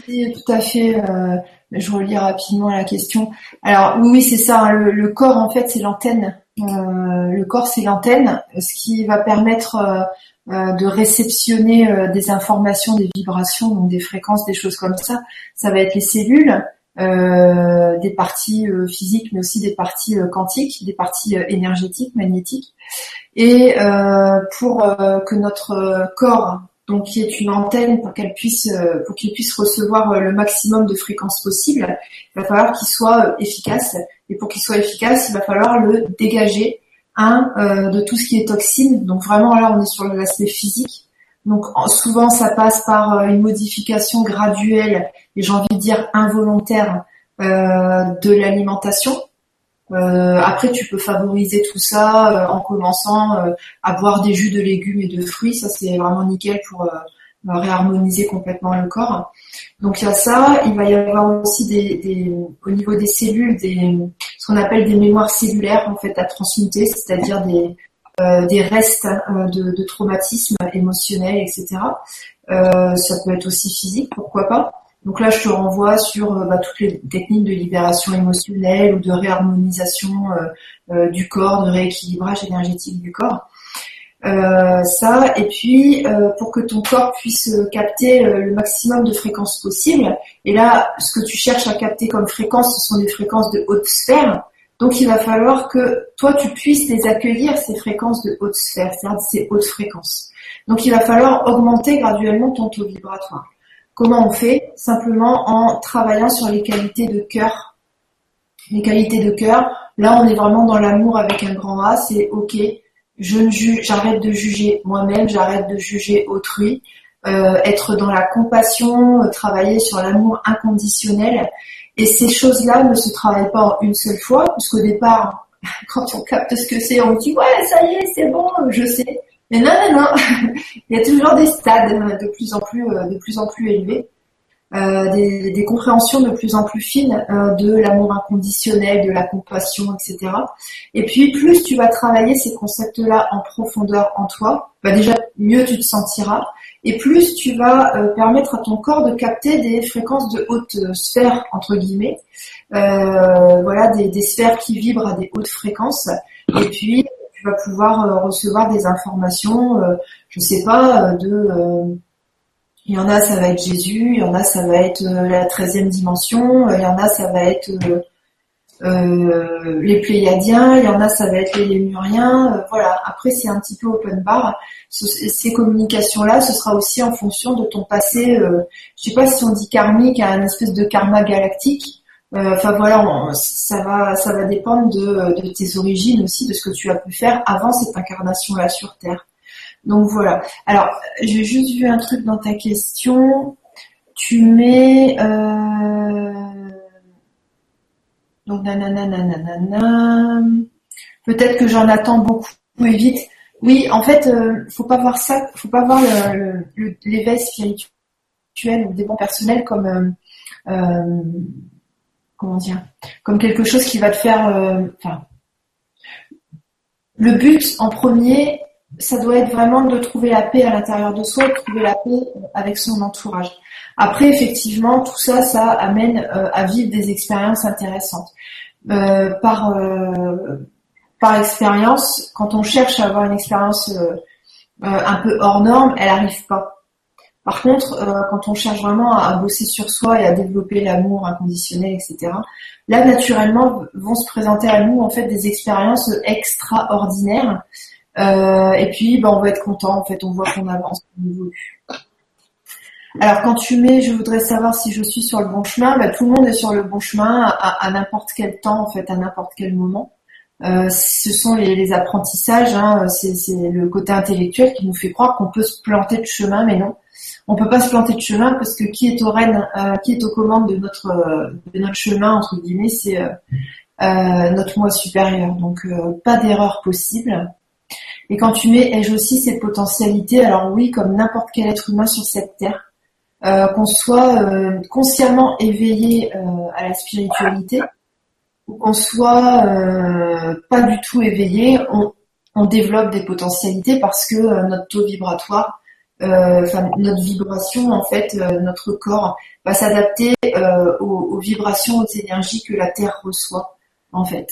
Si, tout à fait. Euh, je relis rapidement la question. Alors oui, c'est ça. Hein, le, corps, en fait, c'est l'antenne. Euh, le corps, c'est l'antenne, ce qui va permettre euh, de réceptionner des informations, des vibrations, donc des fréquences, des choses comme ça. Ça va être les cellules. Des parties physiques, mais aussi des parties quantiques, des parties énergétiques, magnétiques et euh, pour euh, que notre corps donc qui est une antenne pour qu'elle puisse euh, pour qu'il puisse recevoir le maximum de fréquences possibles, il va falloir qu'il soit efficace et pour qu'il soit efficace, il va falloir le dégager un de tout ce qui est toxine. Donc vraiment là on est sur l'aspect physique. Donc souvent ça passe par une modification graduelle j'ai envie de dire involontaire de l'alimentation. Euh, après, tu peux favoriser tout ça euh, en commençant euh, à boire des jus de légumes et de fruits. Ça, c'est vraiment nickel pour réharmoniser complètement le corps. Donc il y a ça. Il va y avoir aussi des, des au niveau des cellules, des, ce qu'on appelle des mémoires cellulaires en fait à transmuter, c'est-à-dire des des restes de, de traumatismes émotionnels, etc. ça peut être aussi physique, pourquoi pas. Donc là, je te renvoie sur euh, bah, toutes les techniques de libération émotionnelle ou de réharmonisation euh, euh, du corps, de rééquilibrage énergétique du corps. ça, et puis pour que ton corps puisse capter le maximum de fréquences possibles, et là, ce que tu cherches à capter comme fréquence, ce sont des fréquences de haute sphère, donc il va falloir que toi, tu puisses les accueillir, ces fréquences de haute sphère, c'est-à-dire ces hautes fréquences. Donc il va falloir augmenter graduellement ton taux vibratoire. Comment on fait Simplement en travaillant sur les qualités de cœur? Les qualités de cœur, là on est vraiment dans l'amour avec un grand A, c'est ok, je ne juge, j'arrête de juger moi-même, j'arrête de juger autrui, euh, être dans la compassion, euh, travailler sur l'amour inconditionnel. Et ces choses-là ne se travaillent pas en une seule fois, parce qu'au départ, quand on capte ce que c'est, on dit ouais ça y est, c'est bon, je sais. Mais non, non, non, il y a toujours des stades de plus en plus, euh, de plus en plus élevés, euh, des, des, compréhensions de plus en plus fines euh, de l'amour inconditionnel, de la compassion, etc. Et puis plus tu vas travailler ces concepts-là en profondeur en toi, bah déjà mieux tu te sentiras, et plus tu vas euh, permettre à ton corps de capter des fréquences de haute sphère entre guillemets, voilà des, des sphères qui vibrent à des hautes fréquences, et puis tu vas pouvoir euh, recevoir des informations, euh, je sais pas, euh, de il y en a ça va être Jésus, il y en a ça va être la treizième dimension, il y en a ça va être les Pléiadiens, il y en a ça va être les Lémuriens, voilà. Après c'est un petit peu open bar. ces communications-là, ce sera aussi en fonction de ton passé. je sais pas si on dit karmique, un espèce de karma galactique. Euh, enfin voilà, ça va, ça va dépendre de, tes origines aussi, de ce que tu as pu faire avant cette incarnation-là sur Terre. Donc voilà. Alors, j'ai juste vu un truc dans ta question. Tu mets euh... donc nanana nanana. Peut-être que j'en attends beaucoup et vite. Oui, en fait, euh, faut pas voir ça, faut pas voir l'éveil le, spirituel ou des bons personnels comme euh, euh comment dire, comme quelque chose qui va te faire, euh, le but en premier, ça doit être vraiment de trouver la paix à l'intérieur de soi, de trouver la paix avec son entourage. Après, effectivement, tout ça, ça amène euh, à vivre des expériences intéressantes. Euh, par par expérience, quand on cherche à avoir une expérience un peu hors norme, elle n'arrive pas. Par contre, euh, quand on cherche vraiment à, bosser sur soi et à développer l'amour inconditionnel, etc., là, naturellement, vont se présenter à nous en fait des expériences extraordinaires. Euh, et puis, ben, on va être content. En fait, on voit qu'on avance, Alors, quand tu mets, je voudrais savoir si je suis sur le bon chemin. Ben, tout le monde est sur le bon chemin à, n'importe quel temps, en fait, à n'importe quel moment. Euh, ce sont les, apprentissages, hein, c'est le côté intellectuel qui nous fait croire qu'on peut se planter de chemin, mais non on peut pas se planter de chemin parce que qui est au règne, euh, qui est aux commandes de notre euh, de notre chemin entre guillemets, c'est euh, notre moi supérieur. Donc pas d'erreur possible. Et quand tu mets ai-je aussi ces potentialités, alors oui, comme n'importe quel être humain sur cette terre, qu'on soit consciemment éveillé à la spiritualité qu'on soit euh, pas du tout éveillé, on, développe des potentialités parce que euh, notre taux vibratoire, euh, enfin notre vibration en fait, notre corps va s'adapter aux, vibrations, aux énergies que la Terre reçoit en fait.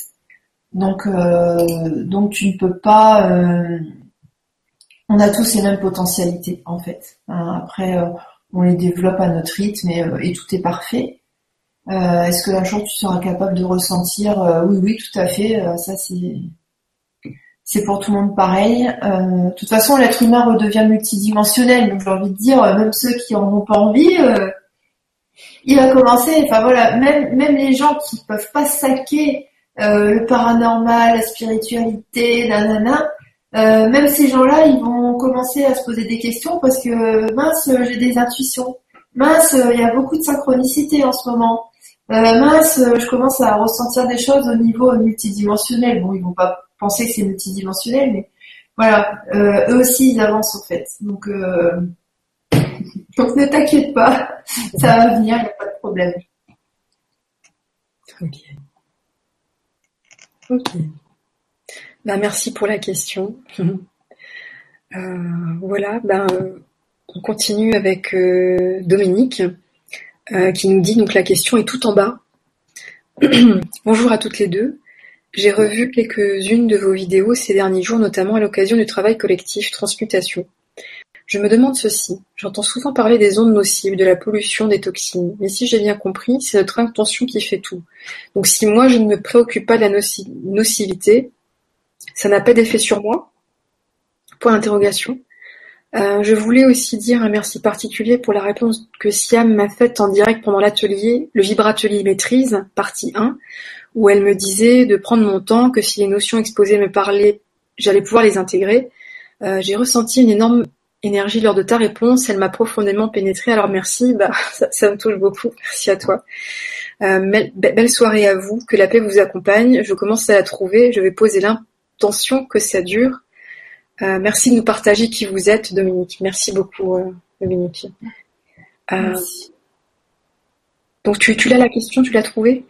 Donc tu ne peux pas on a tous les mêmes potentialités en fait. Hein, après, on les développe à notre rythme et tout est parfait. Euh, est-ce que un jour tu seras capable de ressentir euh, Oui, oui, tout à fait. Euh, ça, c'est pour tout le monde pareil. de toute façon, l'être humain redevient multidimensionnel. Donc, j'ai envie de dire, même ceux qui en ont pas envie, il va commencer. Enfin voilà, même même les gens qui peuvent pas saquer le paranormal, la spiritualité, nanana. même ces gens-là, ils vont commencer à se poser des questions parce que mince, j'ai des intuitions. Mince, il y a beaucoup de synchronicité en ce moment. Euh, mince, je commence à ressentir des choses au niveau multidimensionnel. Bon, ils vont pas penser que c'est multidimensionnel, mais voilà, euh, eux aussi ils avancent en fait. Donc, euh, donc ne t'inquiète pas, ça va venir, il n'y a pas de problème. Ok. Ok. Bah, merci pour la question. voilà, ben, on continue avec Dominique. Euh, qui nous dit donc la question est tout en bas. Bonjour à toutes les deux. J'ai revu quelques-unes de vos vidéos ces derniers jours, notamment à l'occasion du travail collectif Transmutation. Je me demande ceci. J'entends souvent parler des ondes nocives, de la pollution, des toxines. Mais si j'ai bien compris, c'est notre intention qui fait tout. Donc si moi je ne me préoccupe pas de la nocivité, ça n'a pas d'effet sur moi? Point d'interrogation. Euh, je voulais aussi dire un merci particulier pour la réponse que Siam m'a faite en direct pendant l'atelier, le vibratelier maîtrise, partie 1, où elle me disait de prendre mon temps, que si les notions exposées me parlaient, j'allais pouvoir les intégrer. Euh, j'ai ressenti une énorme énergie lors de ta réponse, elle m'a profondément pénétrée, alors merci, bah, ça, me touche beaucoup, merci à toi. Euh, belle soirée à vous, que la paix vous accompagne, je commence à la trouver, je vais poser l'intention que ça dure, merci de nous partager qui vous êtes, Dominique. Merci beaucoup, euh, Dominique. Euh, donc tu, tu l'as la question, tu l'as trouvée?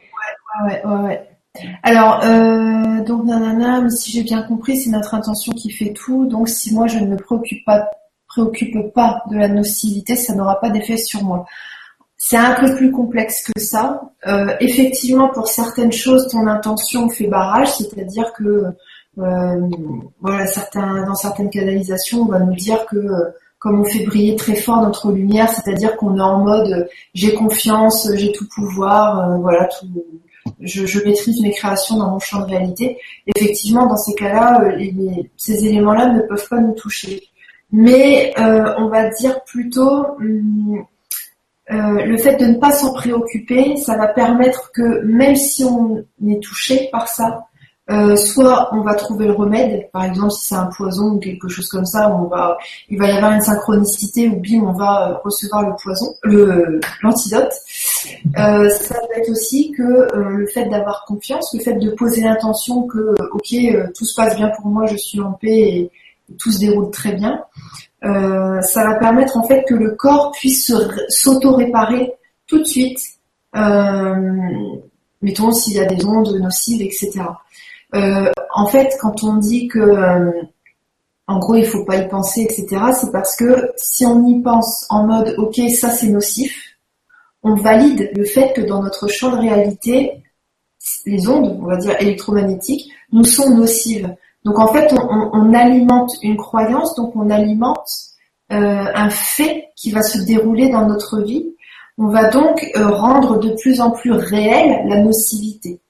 Ouais, ouais, ouais, ouais. Alors, euh, donc nanana, si j'ai bien compris, c'est notre intention qui fait tout. Donc si moi je ne me préoccupe pas, préoccupe pas de la nocivité, ça n'aura pas d'effet sur moi. C'est un peu plus complexe que ça. Euh, effectivement, pour certaines choses, ton intention fait barrage, c'est-à-dire que euh, voilà, certains, dans certaines canalisations, on va nous dire que euh, comme on fait briller très fort notre lumière, c'est-à-dire qu'on est en mode euh, j'ai confiance, j'ai tout pouvoir, voilà, tout, je, je, maîtrise mes créations dans mon champ de réalité. Effectivement, dans ces cas-là, ces éléments-là ne peuvent pas nous toucher. Mais on va dire plutôt hum, le fait de ne pas s'en préoccuper, ça va permettre que même si on est touché par ça, euh, soit on va trouver le remède, par exemple si c'est un poison ou quelque chose comme ça, il va y avoir une synchronicité ou bim, on va euh, recevoir le poison, l'antidote. Euh, ça peut être aussi que euh, le fait d'avoir confiance, le fait de poser l'intention que ok tout se passe bien pour moi, je suis en paix et, tout se déroule très bien. ça va permettre en fait que le corps puisse s'auto-réparer tout de suite. mettons s'il y a des ondes nocives, etc. Euh, en fait, quand on dit que, euh, en gros, il faut pas y penser, etc., c'est parce que si on y pense en mode, ok, ça c'est nocif, on valide le fait que dans notre champ de réalité, les ondes, on va dire électromagnétiques, nous sont nocives. Donc en fait, on, alimente une croyance, donc on alimente euh, un fait qui va se dérouler dans notre vie. On va donc rendre de plus en plus réelle la nocivité.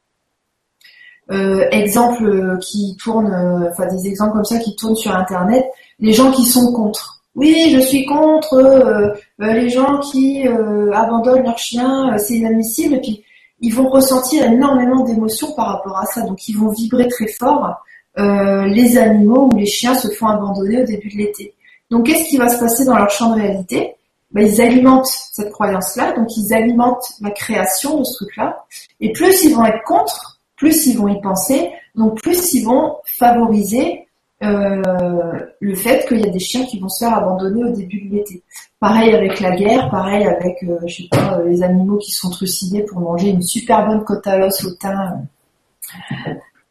Euh, exemples euh, qui tournent, euh, enfin des exemples comme ça qui tournent sur Internet, les gens qui sont contre. Oui, je suis contre euh, les gens qui abandonnent leurs chiens, c'est inadmissible. Et puis ils vont ressentir énormément d'émotions par rapport à ça, donc ils vont vibrer très fort. les animaux ou les chiens se font abandonner au début de l'été. Donc qu'est-ce qui va se passer dans leur champ de réalité? Ben, Ils alimentent cette croyance-là, donc ils alimentent la création de ce truc-là. Et plus ils vont être contre, plus ils vont y penser, donc plus ils vont favoriser euh, le fait qu'il y a des chiens qui vont se faire abandonner au début de l'été. Pareil avec la guerre, pareil avec, euh, je sais pas, euh, les animaux qui sont trucidés pour manger une super bonne côte à l'os au thym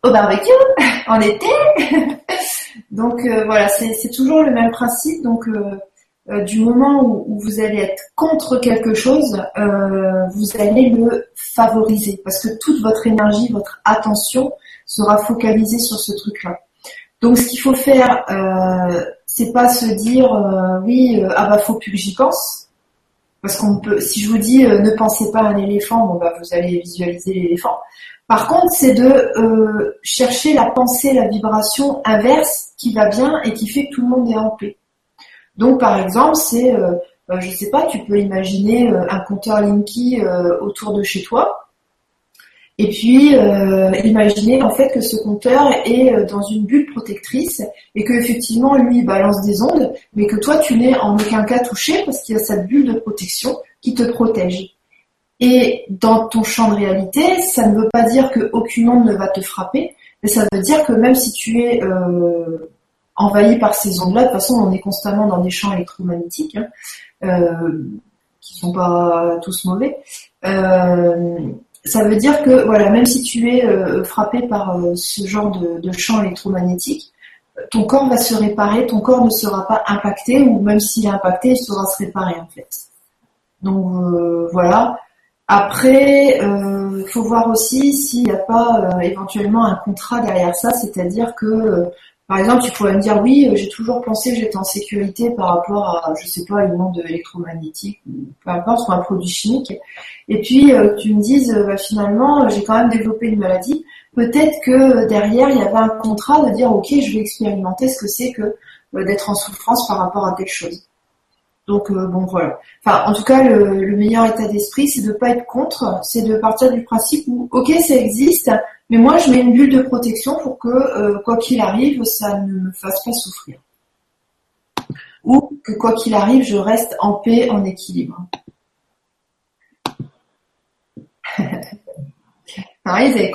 au barbecue en été. donc voilà, c'est toujours le même principe. Donc du moment où, vous allez être contre quelque chose, vous allez le favoriser parce que toute votre énergie, votre attention sera focalisée sur ce truc-là. Donc ce qu'il faut faire, euh, c'est pas se dire euh, oui ah bah faut plus que j'y pense parce qu'on peut si je vous dis ne pensez pas à un éléphant bon bah vous allez visualiser l'éléphant. Par contre c'est de chercher la pensée la vibration inverse qui va bien et qui fait que tout le monde est en paix donc par exemple c'est je sais pas tu peux imaginer un compteur Linky autour de chez toi et puis, euh, imaginez en fait que ce compteur est euh, dans une bulle protectrice et que effectivement lui balance des ondes, mais que toi tu n'es en aucun cas touché parce qu'il y a cette bulle de protection qui te protège. Et dans ton champ de réalité, ça ne veut pas dire qu'aucune onde ne va te frapper, mais ça veut dire que même si tu es euh, envahi par ces ondes-là, de toute façon on est constamment dans des champs électromagnétiques, hein, euh, qui sont pas tous mauvais. Euh, ça veut dire que voilà, même si tu es euh, frappé par euh, ce genre de, champ électromagnétique, ton corps va se réparer, ton corps ne sera pas impacté, ou même s'il est impacté, il saura se réparer en fait. Donc euh, voilà. Après, il faut voir aussi s'il n'y a pas éventuellement un contrat derrière ça, c'est-à-dire que par exemple, tu pourrais me dire oui, j'ai toujours pensé que j'étais en sécurité par rapport à, je sais pas, une onde électromagnétique, peu importe, ou un produit chimique. Et puis euh, tu me dises, euh, bah, finalement, j'ai quand même développé une maladie. Peut-être que derrière, il y avait un contrat de dire, ok, je vais expérimenter ce que c'est que euh, d'être en souffrance par rapport à quelque chose. Donc bon voilà. Enfin, en tout cas, le, meilleur état d'esprit, c'est de pas être contre, c'est de partir du principe où ok, ça existe, mais moi, je mets une bulle de protection pour que, euh, quoi qu'il arrive, ça ne me fasse pas souffrir. Ou que, quoi qu'il arrive, je reste en paix, en équilibre. Pareil, vous avez.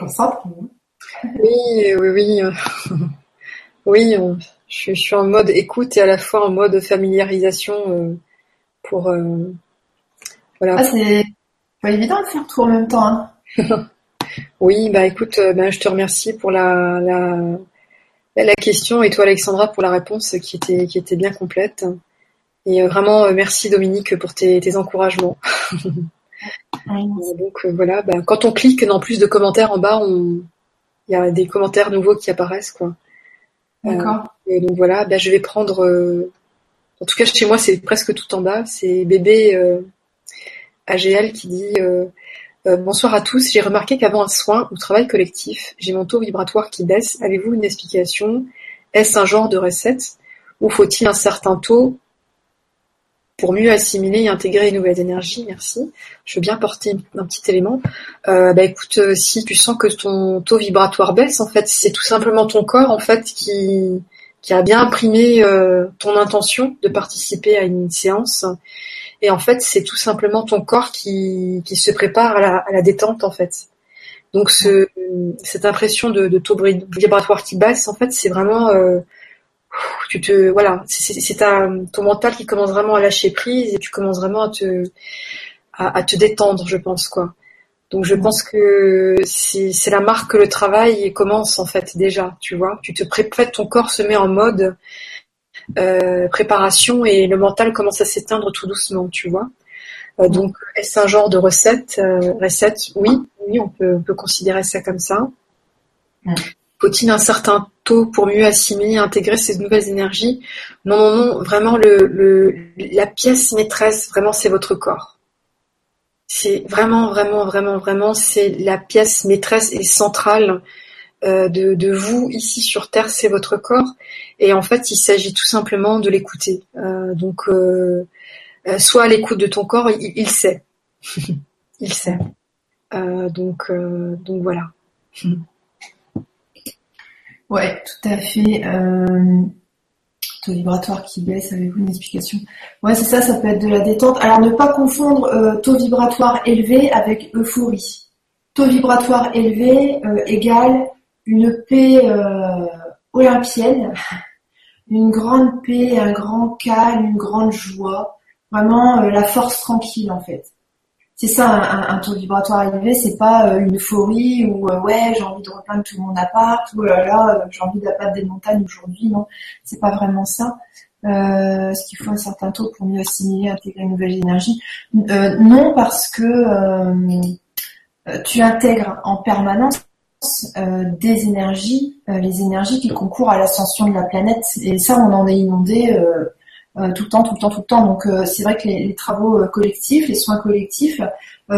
Oui, oui, oui. oui, je, suis en mode écoute et à la fois en mode familiarisation euh, pour... Euh, voilà. Ah, c'est pas évident de faire tout en même temps. Hein. Oui, bah écoute, euh, bah, je te remercie pour la, la, la question et toi Alexandra pour la réponse qui était, qui était bien complète. Et euh, vraiment euh, merci Dominique pour tes, tes encouragements. Donc voilà, bah, quand on clique dans plus de commentaires en bas, on... il y a des commentaires nouveaux qui apparaissent quoi. D'accord. et donc voilà, bah, je vais prendre. En tout cas chez moi c'est presque tout en bas. C'est bébé AGL qui dit euh, bonsoir à tous, j'ai remarqué qu'avant un soin ou travail collectif, j'ai mon taux vibratoire qui baisse. Avez-vous une explication? Est-ce un genre de recette? Ou faut-il un certain taux pour mieux assimiler et intégrer les nouvelles énergies? Merci. Je veux bien porter un petit élément. Euh, bah écoute, euh, si tu sens que ton taux vibratoire baisse, en fait, c'est tout simplement ton corps en fait qui a bien imprimé ton intention de participer à une séance et en fait, c'est tout simplement ton corps qui, qui se prépare à la, à la détente, en fait. Donc, ce, cette impression de, de taux vibratoire qui baisse, en fait, c'est vraiment, euh, tu te, voilà, c'est ton mental qui commence vraiment à lâcher prise et tu commences vraiment à te, à, à te détendre, je pense, quoi. Donc, je pense que c'est la marque que le travail commence, en fait, déjà, tu vois. Tu te prépares, ton corps se met en mode, préparation et le mental commence à s'éteindre tout doucement, tu vois. Euh, donc, est-ce un genre de recette euh, Recette, oui, oui, on peut, on peut considérer ça comme ça. Faut-il un certain taux pour mieux assimiler, intégrer ces nouvelles énergies? Non, non, non, vraiment le, le, la pièce maîtresse, vraiment, c'est votre corps. C'est vraiment, vraiment, vraiment, vraiment, c'est la pièce maîtresse et centrale euh, de, de, vous ici sur Terre, c'est votre corps. Et en fait, il s'agit tout simplement de l'écouter. Euh, donc, euh, soit à l'écoute de ton corps, il, sait. il sait. donc, donc voilà. Ouais, tout à fait. Euh, taux vibratoire qui baisse, avez-vous une explication? Ouais, c'est ça, ça peut être de la détente. Alors, ne pas confondre taux vibratoire élevé avec euphorie. Taux vibratoire élevé égale une paix euh, olympienne, une grande paix, un grand calme, une grande joie, vraiment euh, la force tranquille en fait. c'est ça un, taux vibratoire élevé, c'est pas une euphorie ou ouais j'ai envie de repeindre tout mon appart ou là là j'ai envie d'abattre des montagnes aujourd'hui, non, c'est pas vraiment ça. Euh, ce qu'il faut un certain taux pour mieux assimiler, intégrer une nouvelle énergie Non, parce que tu intègres en permanence euh, des énergies, euh, les énergies qui concourent à l'ascension de la planète. Et ça, on en est inondé euh, tout le temps, tout le temps, tout le temps. Donc c'est vrai que les, travaux collectifs, les soins collectifs,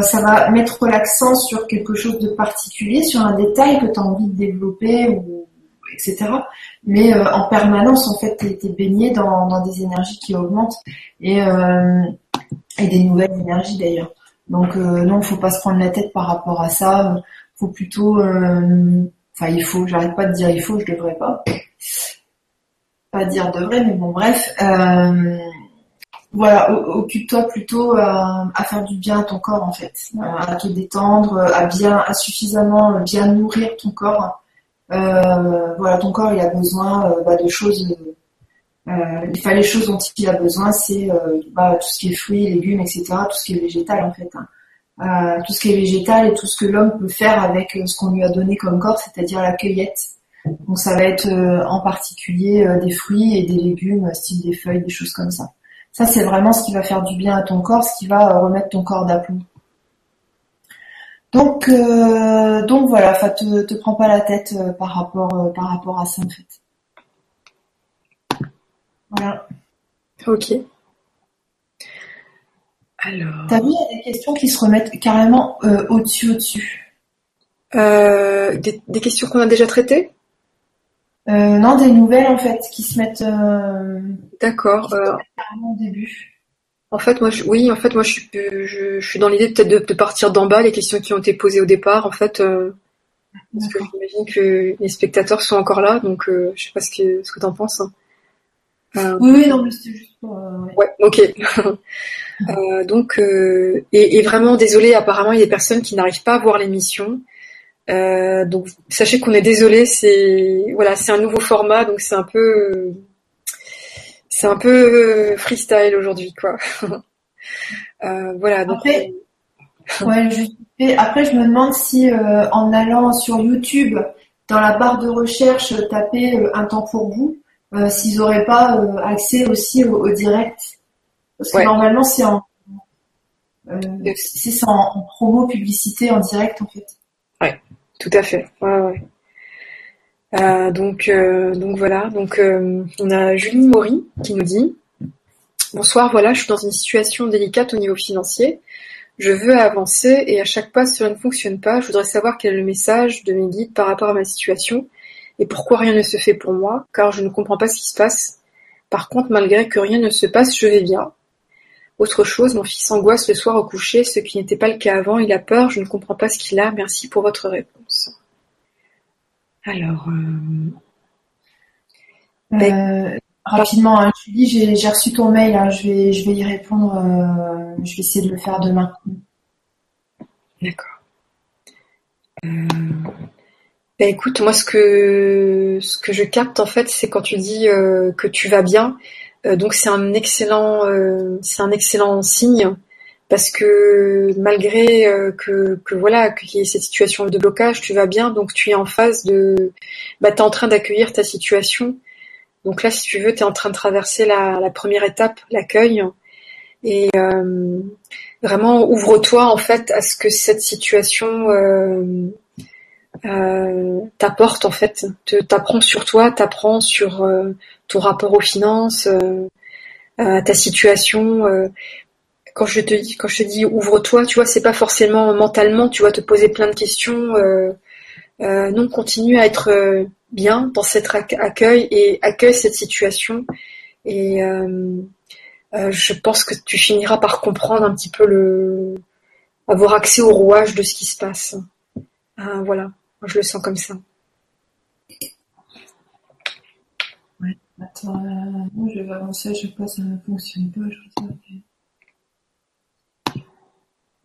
ça va mettre l'accent sur quelque chose de particulier, sur un détail que tu as envie de développer, ou, etc. Mais en permanence, en fait, tu es, baigné dans, dans, des énergies qui augmentent et, et des nouvelles énergies d'ailleurs. Donc non, faut pas se prendre la tête par rapport à ça faut plutôt, euh, enfin il faut, j'arrête pas de dire il faut, je devrais pas, pas dire devrait, mais bon bref, euh, voilà, occupe-toi plutôt à, faire du bien à ton corps en fait, à te détendre, à bien, à suffisamment bien nourrir ton corps. Euh, voilà, ton corps il a besoin bah, de choses. Euh, les choses dont il a besoin, c'est bah, tout ce qui est fruits, légumes, etc., tout ce qui est végétal en fait. Hein. Euh, tout ce qui est végétal et tout ce que l'homme peut faire avec euh, ce qu'on lui a donné comme corps, c'est-à-dire la cueillette. Donc ça va être euh, en particulier des fruits et des légumes, style des feuilles, des choses comme ça. Ça c'est vraiment ce qui va faire du bien à ton corps, ce qui va remettre ton corps d'aplomb. Donc donc voilà, te, te prends pas la tête par rapport par rapport à ça en fait. Voilà. Ok. Alors. T'as vu, il y a des questions qui se remettent carrément euh, au-dessus, au-dessus. Euh, des, questions qu'on a déjà traitées? Euh, Non, des nouvelles en fait qui se mettent. D'accord. carrément au début. En fait, moi, je, oui, en fait, moi, je suis, je, suis dans l'idée peut-être de, partir d'en bas, les questions qui ont été posées au départ, en fait, parce que j'imagine que les spectateurs sont encore là, donc je sais pas ce que ce que t'en penses. Hein. Euh, oui, oui, non, mais c'était juste pour. Euh, ouais. ok. euh, donc, euh, et, et, vraiment désolé. Apparemment, il y a des personnes qui n'arrivent pas à voir l'émission. Euh, donc, sachez qu'on est désolé. C'est voilà, c'est un nouveau format, donc c'est un peu, c'est un peu freestyle aujourd'hui, quoi. voilà. Donc, après, ouais, je, après, je me demande si en allant sur YouTube, dans la barre de recherche, taper un temps pour vous euh, s'ils n'auraient pas euh, accès aussi au, direct. Parce que normalement, c'est en, euh, c'est en, promo, publicité, en direct, en fait. Ouais, tout à fait. Ouais, ouais. Euh, donc, donc voilà. Donc, on a Julie Maury qui nous dit Bonsoir, voilà, je suis dans une situation délicate au niveau financier. Je veux avancer et à chaque pas cela ne fonctionne pas. Je voudrais savoir quel est le message de mes guides par rapport à ma situation et pourquoi rien ne se fait pour moi, car je ne comprends pas ce qui se passe. Par contre, malgré que rien ne se passe, je vais bien. Autre chose, mon fils angoisse le soir au coucher, ce qui n'était pas le cas avant, il a peur, je ne comprends pas ce qu'il a, merci pour votre réponse. Alors... Euh... Ben, euh, rapidement, hein, Julie, j'ai reçu ton mail, hein, je, vais, je vais y répondre, euh, je vais essayer de le faire demain. D'accord. Bah, écoute, moi ce que ce que je capte en fait, c'est quand tu dis euh, que tu vas bien. Euh, donc c'est un excellent euh, c'est un excellent signe parce que malgré que que voilà qu'il y ait cette situation de blocage, tu vas bien. Donc tu es en phase de bah es en train d'accueillir ta situation. Donc là, si tu veux, tu es en train de traverser la, la première étape, l'accueil. Et vraiment, ouvre-toi en fait à ce que cette situation euh, t'apporte en fait, t'apprends sur toi, t'apprends sur euh, ton rapport aux finances, euh, ta situation. Euh, quand je te dis, quand je te dis ouvre-toi, tu vois, c'est pas forcément mentalement, tu vas te poser plein de questions. non, continue à être bien dans cet accueil et accueille cette situation. Et je pense que tu finiras par comprendre un petit peu le, avoir accès au rouage de ce qui se passe. voilà je le sens comme ça. Ouais. Attends, euh, je vais avancer, je sais pas, ça ne fonctionne pas. Je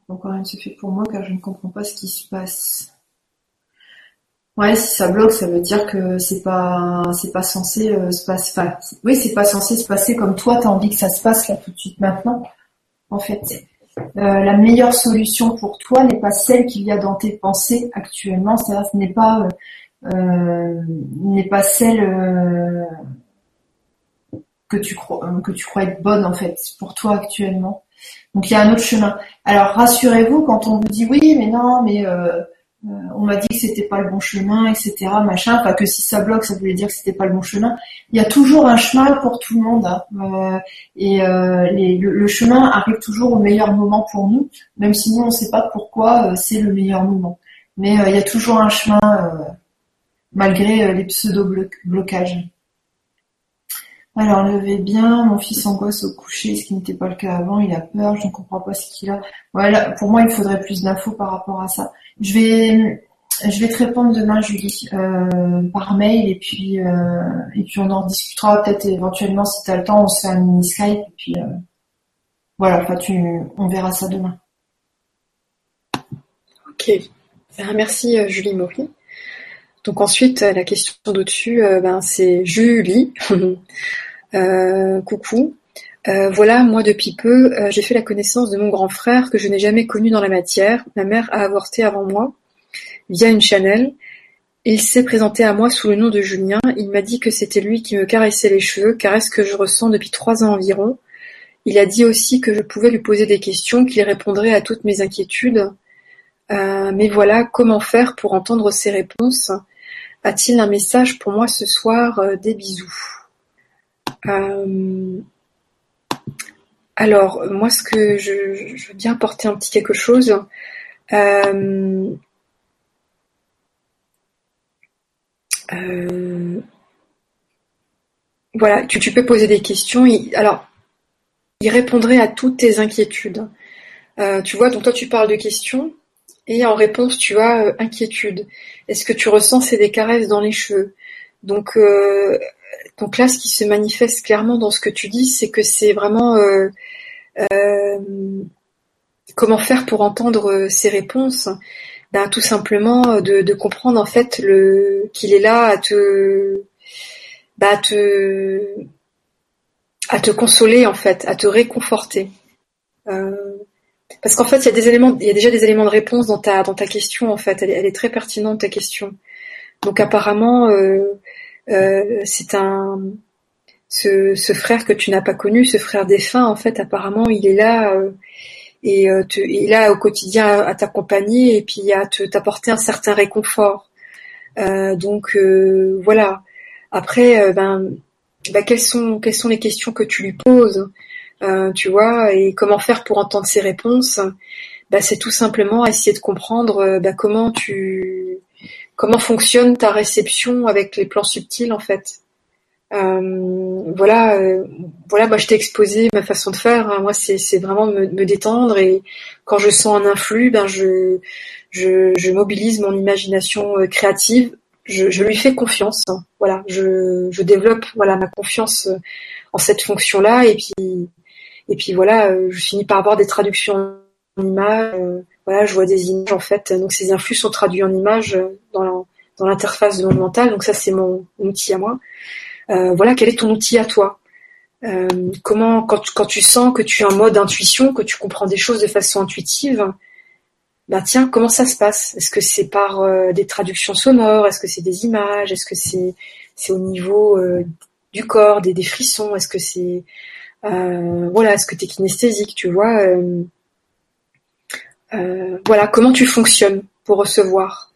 Encore rien ne se fait pour moi car je ne comprends pas ce qui se passe. Ouais, si ça bloque, ça veut dire que c'est pas, c'est pas censé euh, se passer. oui, c'est pas censé se passer comme toi, t'as envie que ça se passe là tout de suite maintenant, en fait. La meilleure solution pour toi n'est pas celle qu'il y a dans tes pensées actuellement. C'est-à-dire, ce n'est pas n'est pas celle que tu crois que tu crois être bonne en fait pour toi actuellement. Donc il y a un autre chemin. Alors rassurez-vous quand on vous dit oui, mais non, mais euh, euh, on m'a dit que c'était pas le bon chemin, etc. Machin. Enfin que si ça bloque, ça voulait dire que c'était pas le bon chemin. Il y a toujours un chemin pour tout le monde. Hein. Euh, et le, chemin arrive toujours au meilleur moment pour nous, même si nous on ne sait pas pourquoi c'est le meilleur moment. Mais il y a toujours un chemin malgré les pseudo blocages. Alors, levez bien, mon fils angoisse au coucher, ce qui n'était pas le cas avant, il a peur, je ne comprends pas ce qu'il a. Voilà, pour moi, il faudrait plus d'infos par rapport à ça. Je vais, je vais te répondre demain, Julie, euh, par mail, et puis, euh, et puis on en discutera peut-être éventuellement si tu as le temps, on se fait un mini Skype, et puis euh, voilà, enfin, tu, on verra ça demain. Ok, ben, merci Julie Maury. Donc ensuite, la question d'au-dessus, ben, c'est Julie. Euh, coucou. Euh, voilà, moi depuis peu, euh, j'ai fait la connaissance de mon grand frère que je n'ai jamais connu dans la matière. Ma mère a avorté avant moi, via une Chanel. Il s'est présenté à moi sous le nom de Julien. Il m'a dit que c'était lui qui me caressait les cheveux, caresse que je ressens depuis trois ans environ. Il a dit aussi que je pouvais lui poser des questions, qu'il répondrait à toutes mes inquiétudes. mais voilà, comment faire pour entendre ses réponses? A-t-il un message pour moi ce soir? Des bisous. Euh, alors, moi, ce que je, veux bien apporter un petit quelque chose. Euh, euh, voilà, tu, peux poser des questions. alors, il répondrait à toutes tes inquiétudes. tu vois, donc toi, tu parles de questions. Et en réponse, tu as inquiétude. Est-ce que tu ressens c'est des caresses dans les cheveux? Donc là, ce qui se manifeste clairement dans ce que tu dis, c'est que c'est vraiment euh, euh, comment faire pour entendre euh, ces réponses? Ben, tout simplement de, comprendre en fait le qu'il est là à te, ben, à te à te consoler en fait, à te réconforter. parce qu'en fait, il y a des éléments, il y a déjà des éléments de réponse dans ta dans ta question en fait. Elle, elle est très pertinente ta question. Donc apparemment, euh, c'est un ce, ce, frère que tu n'as pas connu, ce frère défunt, en fait, apparemment, il est là euh, et euh, il est là au quotidien à, t'accompagner et puis à te t'apporter un certain réconfort. Euh, donc voilà. Après, ben, ben, quelles sont quelles sont les questions que tu lui poses, tu vois, et comment faire pour entendre ses réponses? Ben, c'est tout simplement essayer de comprendre ben, comment tu comment fonctionne ta réception avec les plans subtils en fait. Euh, voilà, euh, voilà, moi je t'ai exposé ma façon de faire. Hein. Moi, c'est vraiment me, me, détendre et quand je sens un influx, ben je je, je mobilise mon imagination euh, créative. Je, je, lui fais confiance. Hein. Voilà, je, je développe voilà ma confiance en cette fonction-là et puis et puis voilà, je finis par avoir des traductions en images voilà, je vois des images en fait. Donc ces influx sont traduits en images euh, dans l'interface de mon mental. Donc ça c'est mon outil à moi. Euh, voilà, quel est ton outil à toi? Euh, Comment quand, quand tu sens que tu es en mode intuition, que tu comprends des choses de façon intuitive, ben tiens, comment ça se passe? Est-ce que c'est par des traductions sonores? Est-ce que c'est des images? Est-ce que c'est c'est au niveau du corps, des, des frissons? Est-ce que c'est voilà, est-ce que tu es kinesthésique, tu vois euh, voilà, comment tu fonctionnes pour recevoir.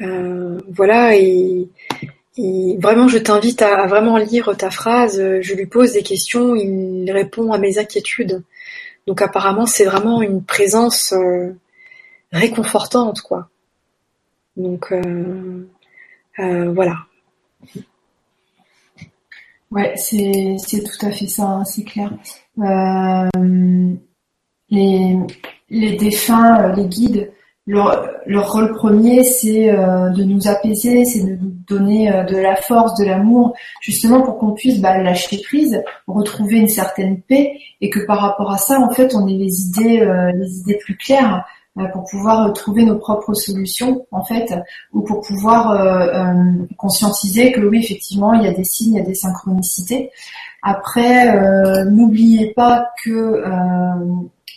Euh, voilà, et, vraiment, je t'invite à, vraiment lire ta phrase. Je lui pose des questions, il répond à mes inquiétudes. Donc apparemment, c'est vraiment une présence euh, réconfortante, quoi. Donc voilà. Ouais, c'est c'est tout à fait ça, hein, c'est clair. les les défunts, euh, les guides, leur, rôle premier, c'est euh, de nous apaiser, c'est de nous donner euh, de la force, de l'amour, justement pour qu'on puisse bah, lâcher prise, retrouver une certaine paix, et que par rapport à ça, en fait, on ait les idées, les idées plus claires pour pouvoir trouver nos propres solutions, en fait, ou pour pouvoir conscientiser que oui, effectivement, il y a des signes, il y a des synchronicités. Après, n'oubliez pas que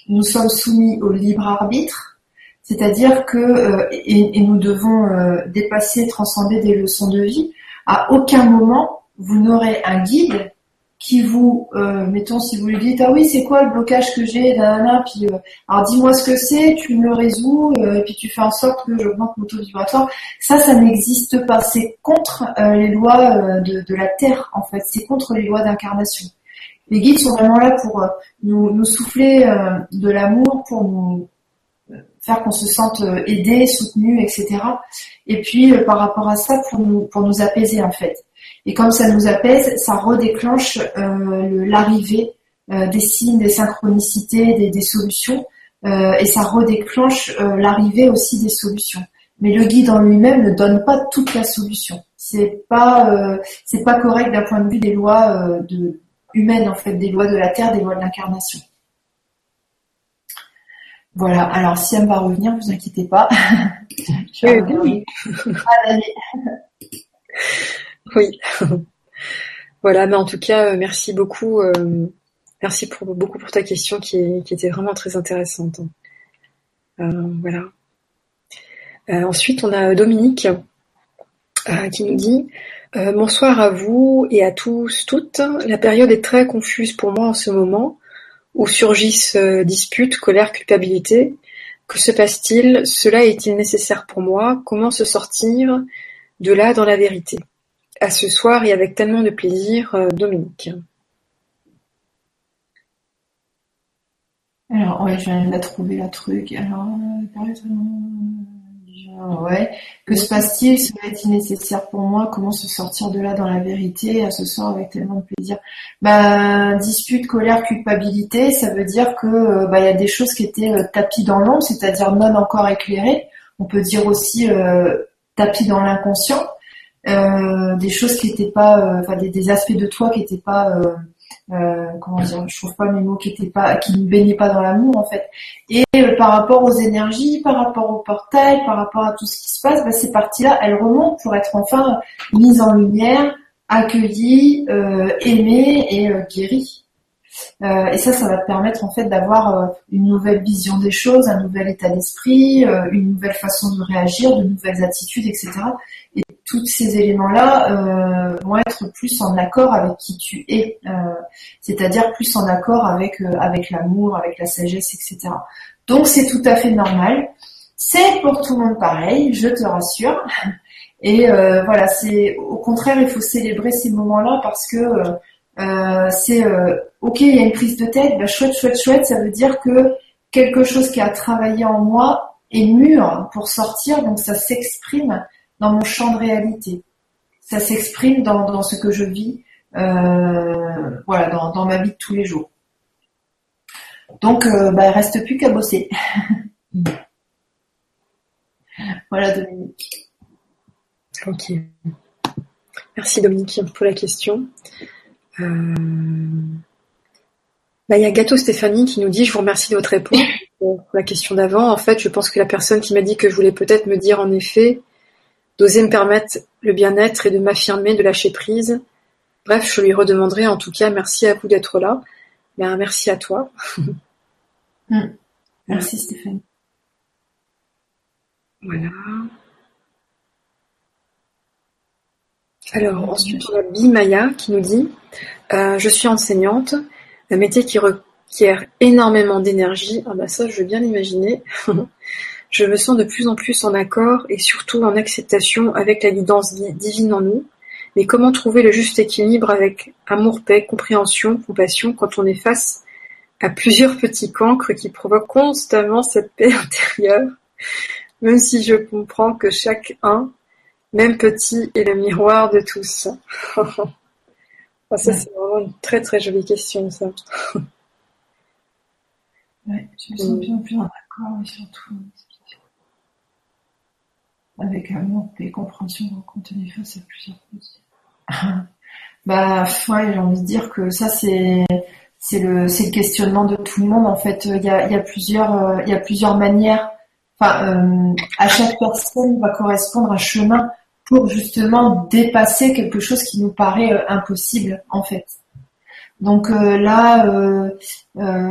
nous sommes soumis au libre arbitre, c'est-à-dire que euh, et, nous devons euh, dépasser, transcender des leçons de vie. À aucun moment vous n'aurez un guide qui vous, euh, mettons, si vous lui dites, ah oui, c'est quoi le blocage que j'ai, là, puis euh, alors dis-moi ce que c'est, tu me le résous, euh, et puis tu fais en sorte que j'augmente mon taux vibratoire. Ça, ça n'existe pas. C'est contre les lois de, de, la Terre, en fait. C'est contre les lois d'incarnation. Les guides sont vraiment là pour nous, nous souffler de l'amour, pour nous faire qu'on se sente aidé, soutenu, etc. Et puis, par rapport à ça, pour nous, pour nous apaiser, en fait. Et comme ça nous apaise, ça redéclenche euh, l'arrivée euh, des signes, des synchronicités, des, solutions, euh, et ça redéclenche l'arrivée aussi des solutions. Mais le guide en lui-même ne donne pas toute la solution. C'est pas c'est pas correct d'un point de vue des lois de, humaines en fait, des lois de la terre, des lois de l'incarnation. Voilà. Alors si elle va revenir, vous inquiétez pas. oui. Oui. voilà, mais en tout cas, euh, merci beaucoup. Euh, merci pour, beaucoup pour ta question qui, était vraiment très intéressante. Euh, voilà. ensuite, on a Dominique qui nous dit Bonsoir à vous et à tous, toutes. La période est très confuse pour moi en ce moment, où surgissent disputes, colère, culpabilité. Que se passe-t-il? Cela est-il nécessaire pour moi? Comment se sortir de là dans la vérité? À ce soir et avec tellement de plaisir, euh, Dominique. Alors, je viens de trouver, la truc. Alors, euh, ouais. Que se passe-t-il? Serait-il nécessaire pour moi? Comment se sortir de là dans la vérité? À ce soir avec tellement de plaisir Bah, dispute, colère, culpabilité, ça veut dire que euh, bah y a des choses qui étaient tapis dans l'ombre, c'est-à-dire non encore éclairées. On peut dire aussi tapis dans l'inconscient. Euh, des choses qui étaient pas, euh, enfin des, aspects de toi qui étaient pas, euh, comment dire, je trouve pas mes mots qui étaient pas, qui ne baignaient pas dans l'amour en fait. Et par rapport aux énergies, par rapport au portail, par rapport à tout ce qui se passe, bah, ces parties-là, elles remontent pour être enfin mises en lumière, accueillies, aimées et guéries. Euh, et ça, ça va te permettre en fait d'avoir une nouvelle vision des choses, un nouvel état d'esprit, une nouvelle façon de réagir, de nouvelles attitudes, etc. Et tous ces éléments-là euh, vont être plus en accord avec qui tu es, euh, c'est-à-dire plus en accord avec euh, avec l'amour, avec la sagesse, etc. Donc c'est tout à fait normal. C'est pour tout le monde pareil, je te rassure. Et voilà, c'est au contraire, il faut célébrer ces moments-là parce que c'est ok, il y a une prise de tête, bah, chouette, chouette, chouette. Ça veut dire que quelque chose qui a travaillé en moi est mûr pour sortir, donc ça s'exprime dans mon champ de réalité. Ça s'exprime dans, ce que je vis, euh, voilà, dans, ma vie de tous les jours. Donc, euh, bah, reste plus qu'à bosser. voilà, Dominique. Ok. Merci Dominique pour la question. Euh, bah, il y a Gâteau Stéphanie qui nous dit, je vous remercie de votre réponse pour la question d'avant. En fait, je pense que la personne qui m'a dit que je voulais peut-être me dire en effet d'oser me permettre le bien-être et de m'affirmer, de lâcher prise. Bref, je lui redemanderai en tout cas merci à vous d'être là. Ben, merci à toi. Mm. Merci Stéphanie. Voilà. Alors ensuite on a Bimaya qui nous dit euh, Je suis enseignante, un métier qui requiert énormément d'énergie. Ah bah ça je veux bien l'imaginer. Je me sens de plus en plus en accord et surtout en acceptation avec la guidance divine en nous. Mais comment trouver le juste équilibre avec amour, paix, compréhension, compassion quand on est face à plusieurs petits cancres qui provoquent constamment cette paix intérieure, même si je comprends que chaque un, même petit, est le miroir de tous. Ah, ça, c'est vraiment une très très jolie question, ça. ouais, je me sens bien plus en accord, surtout avec amour et compréhension quand on face à plusieurs choses. bah ouais, j'ai envie de dire que ça c'est c'est le c'est le questionnement de tout le monde en fait. Il y a il y a plusieurs euh, il y a plusieurs manières. Enfin, euh, à chaque personne va correspondre un chemin pour justement dépasser quelque chose qui nous paraît euh, impossible en fait. Donc là,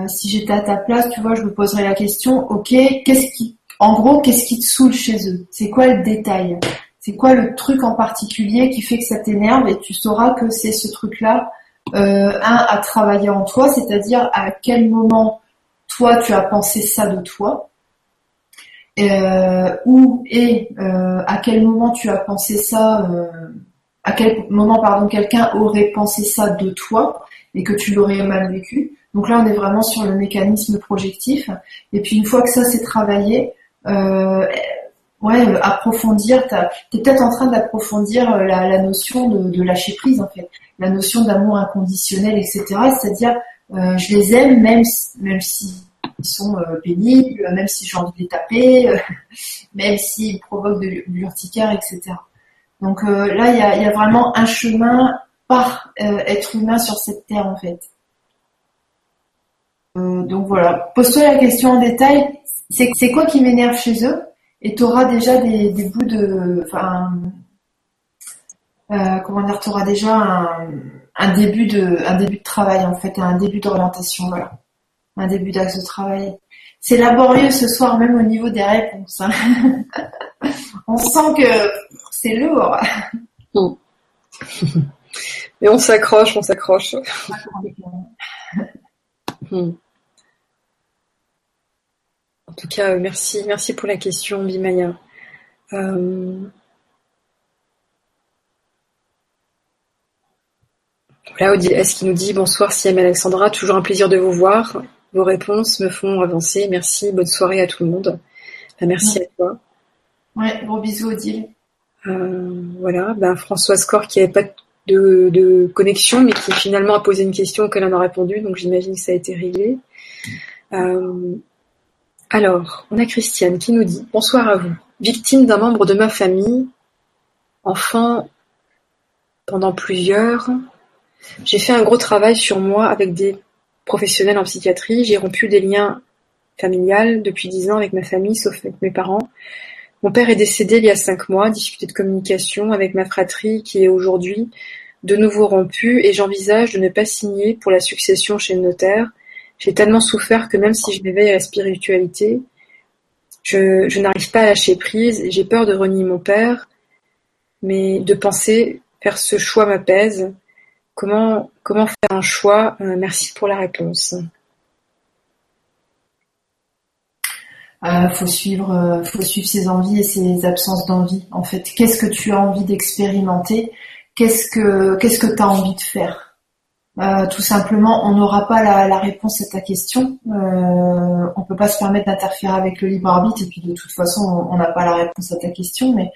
si j'étais à ta place, tu vois, je me poserais la question, ok, qu'est-ce qui, en gros, qu'est-ce qui te saoule chez eux? C'est quoi le détail? C'est quoi le truc en particulier qui fait que ça t'énerve et tu sauras que c'est ce truc-là, un, à travailler en toi, c'est-à-dire à quel moment toi tu as pensé ça de toi, euh, où et euh, à quel moment tu as pensé ça, euh, à quel moment pardon quelqu'un aurait pensé ça de toi et que tu l'aurais mal vécu. Donc là on est vraiment sur le mécanisme projectif. Et puis une fois que ça c'est travaillé, euh, ouais approfondir, t'es peut-être en train d'approfondir la, la, notion de, de, lâcher prise en fait, la notion d'amour inconditionnel etc. C'est-à-dire je les aime même même si ils sont euh, pénibles, même si j'ai envie de les taper, euh, même s'ils provoquent de, l'urticaire, etc. Donc euh, là, il y a, vraiment un chemin par être humain sur cette terre en fait. Donc voilà, pose-toi la question en détail. C'est quoi qui m'énerve chez eux? Et tu auras déjà des, bouts de, enfin, comment dire, tu auras déjà un, début de, un début de travail en fait, un début d'orientation, voilà un début d'axe de travail. C'est laborieux ce soir, même au niveau des réponses. Hein. on sent que c'est lourd. Mais on s'accroche, on s'accroche. Hmm. En tout cas, euh, merci, merci pour la question, Bimaya. Euh... Voilà, est-ce qu'il nous dit bonsoir Siam Alexandra, toujours un plaisir de vous voir. Vos réponses me font avancer. Merci. Bonne soirée à tout le monde. merci à toi. Ouais, gros bisous Odile. Euh, voilà, ben, Françoise Corr qui n'avait pas de, connexion, mais qui finalement a posé une question qu'elle en a répondu, donc j'imagine que ça a été réglé. Euh, alors, on a Christiane qui nous dit Bonsoir à vous. Victime d'un membre de ma famille, enfant pendant plusieurs, j'ai fait un gros travail sur moi avec des Professionnelle en psychiatrie, j'ai rompu des liens familiales depuis dix ans avec ma famille, sauf avec mes parents. Mon père est décédé il y a cinq mois, difficulté de communication avec ma fratrie qui est aujourd'hui de nouveau rompue et j'envisage de ne pas signer pour la succession chez le notaire. J'ai tellement souffert que même si je m'éveille à la spiritualité, je, n'arrive pas à lâcher prise, j'ai peur de renier mon père, mais de penser faire ce choix m'apaise. Comment faire un choix? Euh, Merci pour la réponse. Euh, faut suivre, euh, faut suivre ses envies et ses absences d'envie. En fait, qu'est-ce que tu as envie d'expérimenter? Qu'est-ce que qu'est-ce que tu as envie de faire? Tout simplement, on n'aura pas la, réponse à ta question. Euh, on peut pas se permettre d'interférer avec le libre arbitre et puis de toute façon, on n'a pas la réponse à ta question. Mais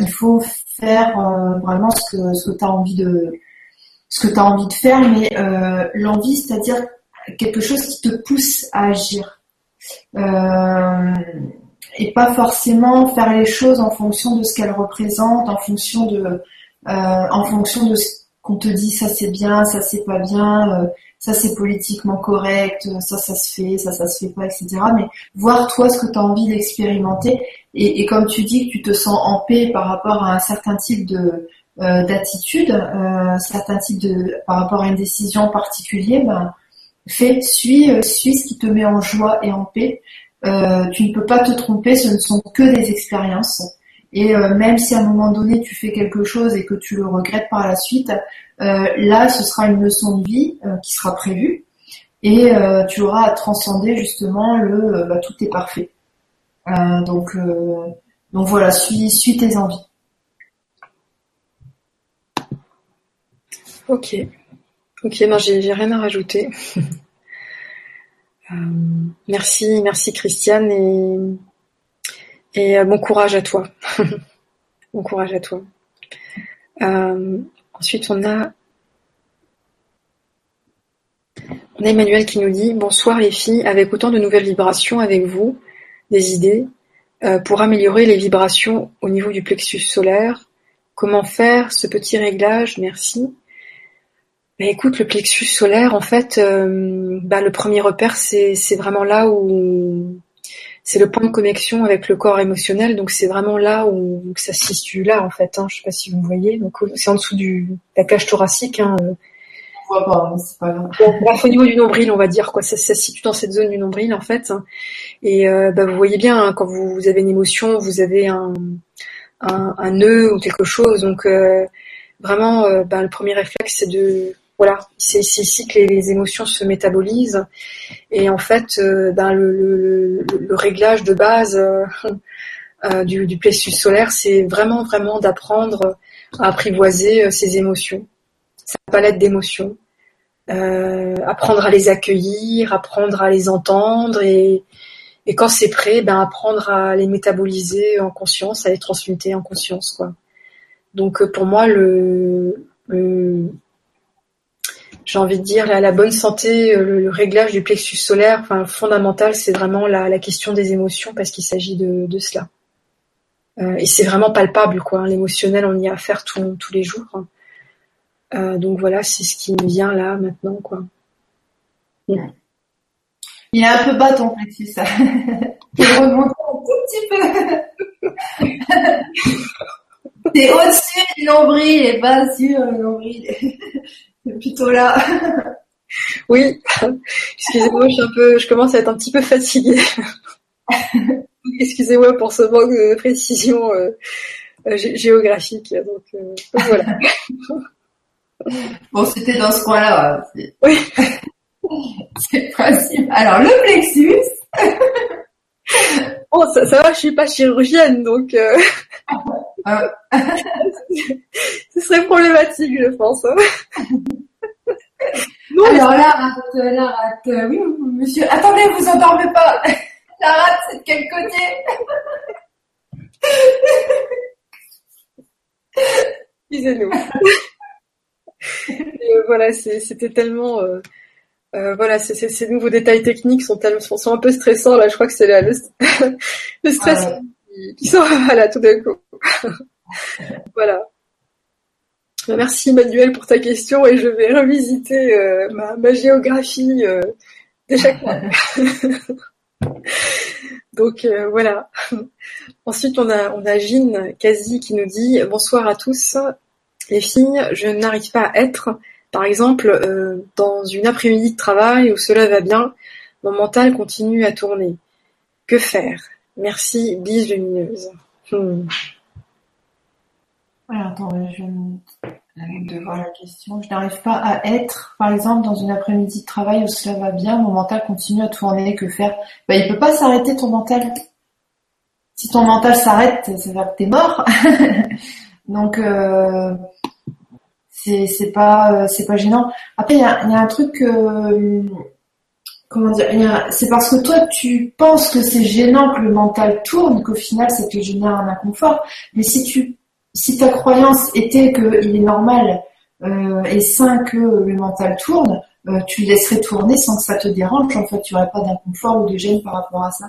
il faut faire vraiment ce que ce que tu as envie de ce que as envie de faire, mais euh, l'envie, c'est-à-dire quelque chose qui te pousse à agir. Euh, et pas forcément faire les choses en fonction de ce qu'elles représentent, en fonction de, euh, en fonction de ce qu'on te dit, ça c'est bien, ça c'est pas bien, ça c'est politiquement correct, ça ça se fait, ça ça se fait pas, etc. Mais voir toi ce que tu as envie d'expérimenter et, comme tu dis que tu te sens en paix par rapport à un certain type de, euh, d'attitude, euh, certains types de par rapport à une décision en particulier, ben, fais, suis, euh, suis ce qui te met en joie et en paix. Euh, tu ne peux pas te tromper, ce ne sont que des expériences. Et même si à un moment donné tu fais quelque chose et que tu le regrettes par la suite, là ce sera une leçon de vie qui sera prévue et tu auras à transcender justement le bah, tout est parfait. donc donc voilà, suis tes envies. Ok. Ok, non, j'ai rien à rajouter. Euh, merci, merci Christiane et, et euh, bon courage à toi. bon courage à toi. Euh, ensuite, on a Emmanuel qui nous dit Bonsoir les filles, avec autant de nouvelles vibrations avec vous, des idées pour améliorer les vibrations au niveau du plexus solaire. Comment faire ce petit réglage? Merci. Bah, écoute, le plexus solaire, en fait, euh, bah, le premier repère, c'est vraiment là où c'est le point de connexion avec le corps émotionnel. Donc c'est vraiment là où ça se situe là, en fait. Hein, je sais pas si vous me voyez. Donc c'est en dessous du la cage thoracique. Hein, pas, c'est pas grave. au niveau du nombril, on va dire quoi, ça, ça, se situe dans cette zone du nombril en fait. Et euh, bah, vous voyez bien, hein, quand vous, vous, avez une émotion, vous avez un, un, un nœud ou quelque chose. Donc euh, vraiment, euh, bah, le premier réflexe, c'est de voilà, c'est ici que les, émotions se métabolisent. Et en fait, euh, ben, le, le, le, réglage de base euh, du, du plexus solaire, c'est vraiment vraiment d'apprendre à apprivoiser ses émotions, sa palette d'émotions, euh, apprendre à les accueillir, apprendre à les entendre et, et quand c'est prêt, ben apprendre à les métaboliser en conscience, à les transmuter en conscience, quoi. Donc euh, pour moi, le, j'ai envie de dire la, la bonne santé, euh, le, réglage du plexus solaire, enfin fondamental, c'est vraiment la, la, question des émotions parce qu'il s'agit de, de, cela. Euh, et c'est vraiment palpable, quoi. Hein. L'émotionnel, on y a affaire tous tous les jours. Hein. Euh, donc voilà, c'est ce qui me vient là maintenant, quoi. Il est un peu bas ton plexus, ça. Il remonte un tout petit peu. C'est au-dessus du nombril et pas sur le nombril. Plutôt là. Oui, excusez-moi, je suis un peu, je commence à être un petit peu fatiguée. Excusez-moi pour ce manque de précision euh, euh géographique. Donc, euh, voilà. bon, c'était dans ce coin-là. Oui. C'est facile. Alors, le plexus. bon, ça, ça va, je suis pas chirurgienne, donc. Euh... Ce serait problématique, je pense. Hein. Alors la rate, la rate, oui, monsieur. Attendez, vous endormez pas. La rate, c'est de quel côté? Excusez-nous. Euh, voilà, c'était tellement. Euh, euh, voilà, ces nouveaux détails techniques sont tellement sont, un peu stressants là. Je crois que c'est le, le, stress qui, sort voilà tout d'un coup. voilà. Bah, merci Manuel pour ta question et je vais revisiter ma, ma, géographie de chaque fois. Donc voilà. Ensuite on a on a Jean Kazi qui nous dit bonsoir à tous. Les filles, je n'arrive pas à être, par exemple, euh, dans une après-midi de travail où cela va bien, mon mental continue à tourner. Que faire? Merci, bise lumineuse. Hmm. attends, je de voir la question. Je n'arrive pas à être, par exemple, dans une après-midi de travail où cela va bien, mon mental continue à tourner. Que faire? Bah, Il peut pas s'arrêter ton mental. Si ton mental s'arrête, ça dire que t'es mort. Donc euh, c'est pas euh, pas gênant. Après il y a, y a un truc euh, comment dire c'est parce que toi tu penses que c'est gênant que le mental tourne qu'au final ça te génère un inconfort. Mais si tu si ta croyance était qu'il est normal euh, et sain que le mental tourne, euh, tu le laisserais tourner sans que ça te dérange. En fait, tu n'aurais pas d'inconfort ou de gêne par rapport à ça.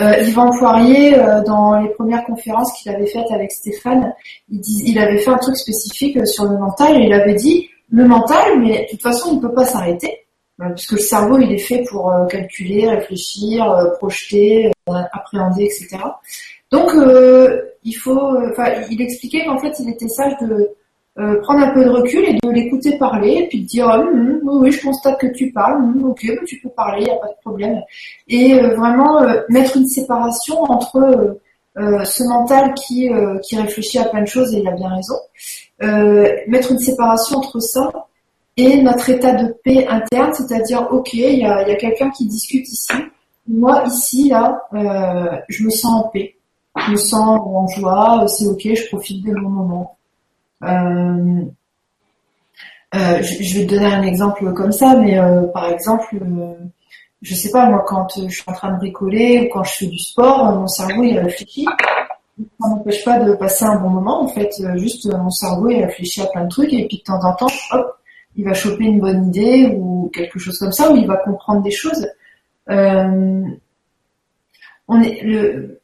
Euh, Yvan Poirier, euh, dans les premières conférences qu'il avait faites avec Stéphane, il, il avait fait un truc spécifique sur le mental et il avait dit le mental, mais de toute façon, il ne peut pas s'arrêter puisque le cerveau, il est fait pour calculer, réfléchir, projeter, appréhender, etc. Donc, il faut, il expliquait qu'en fait, il était sage de euh, prendre un peu de recul et de l'écouter parler, puis de dire hum, hum, oui, je constate que tu parles, hum, ok, bah, tu peux parler, il n'y a pas de problème. Et euh, vraiment euh, mettre une séparation entre ce mental qui, qui réfléchit à plein de choses, et il a bien raison, mettre une séparation entre ça et notre état de paix interne, c'est-à-dire ok, il y a, quelqu'un qui discute ici, moi ici, là, je me sens en paix, je me sens en joie, c'est ok, je profite de mon moment. Euh, euh, je, vais te donner un exemple comme ça, mais euh, par exemple, je sais pas, moi, quand je suis en train de bricoler ou quand je fais du sport, mon cerveau, il réfléchit. Ça m'empêche pas de passer un bon moment, en fait. Juste, mon cerveau, il réfléchit à plein de trucs et puis de temps en temps, hop, il va choper une bonne idée ou quelque chose comme ça, ou il va comprendre des choses. on est, le,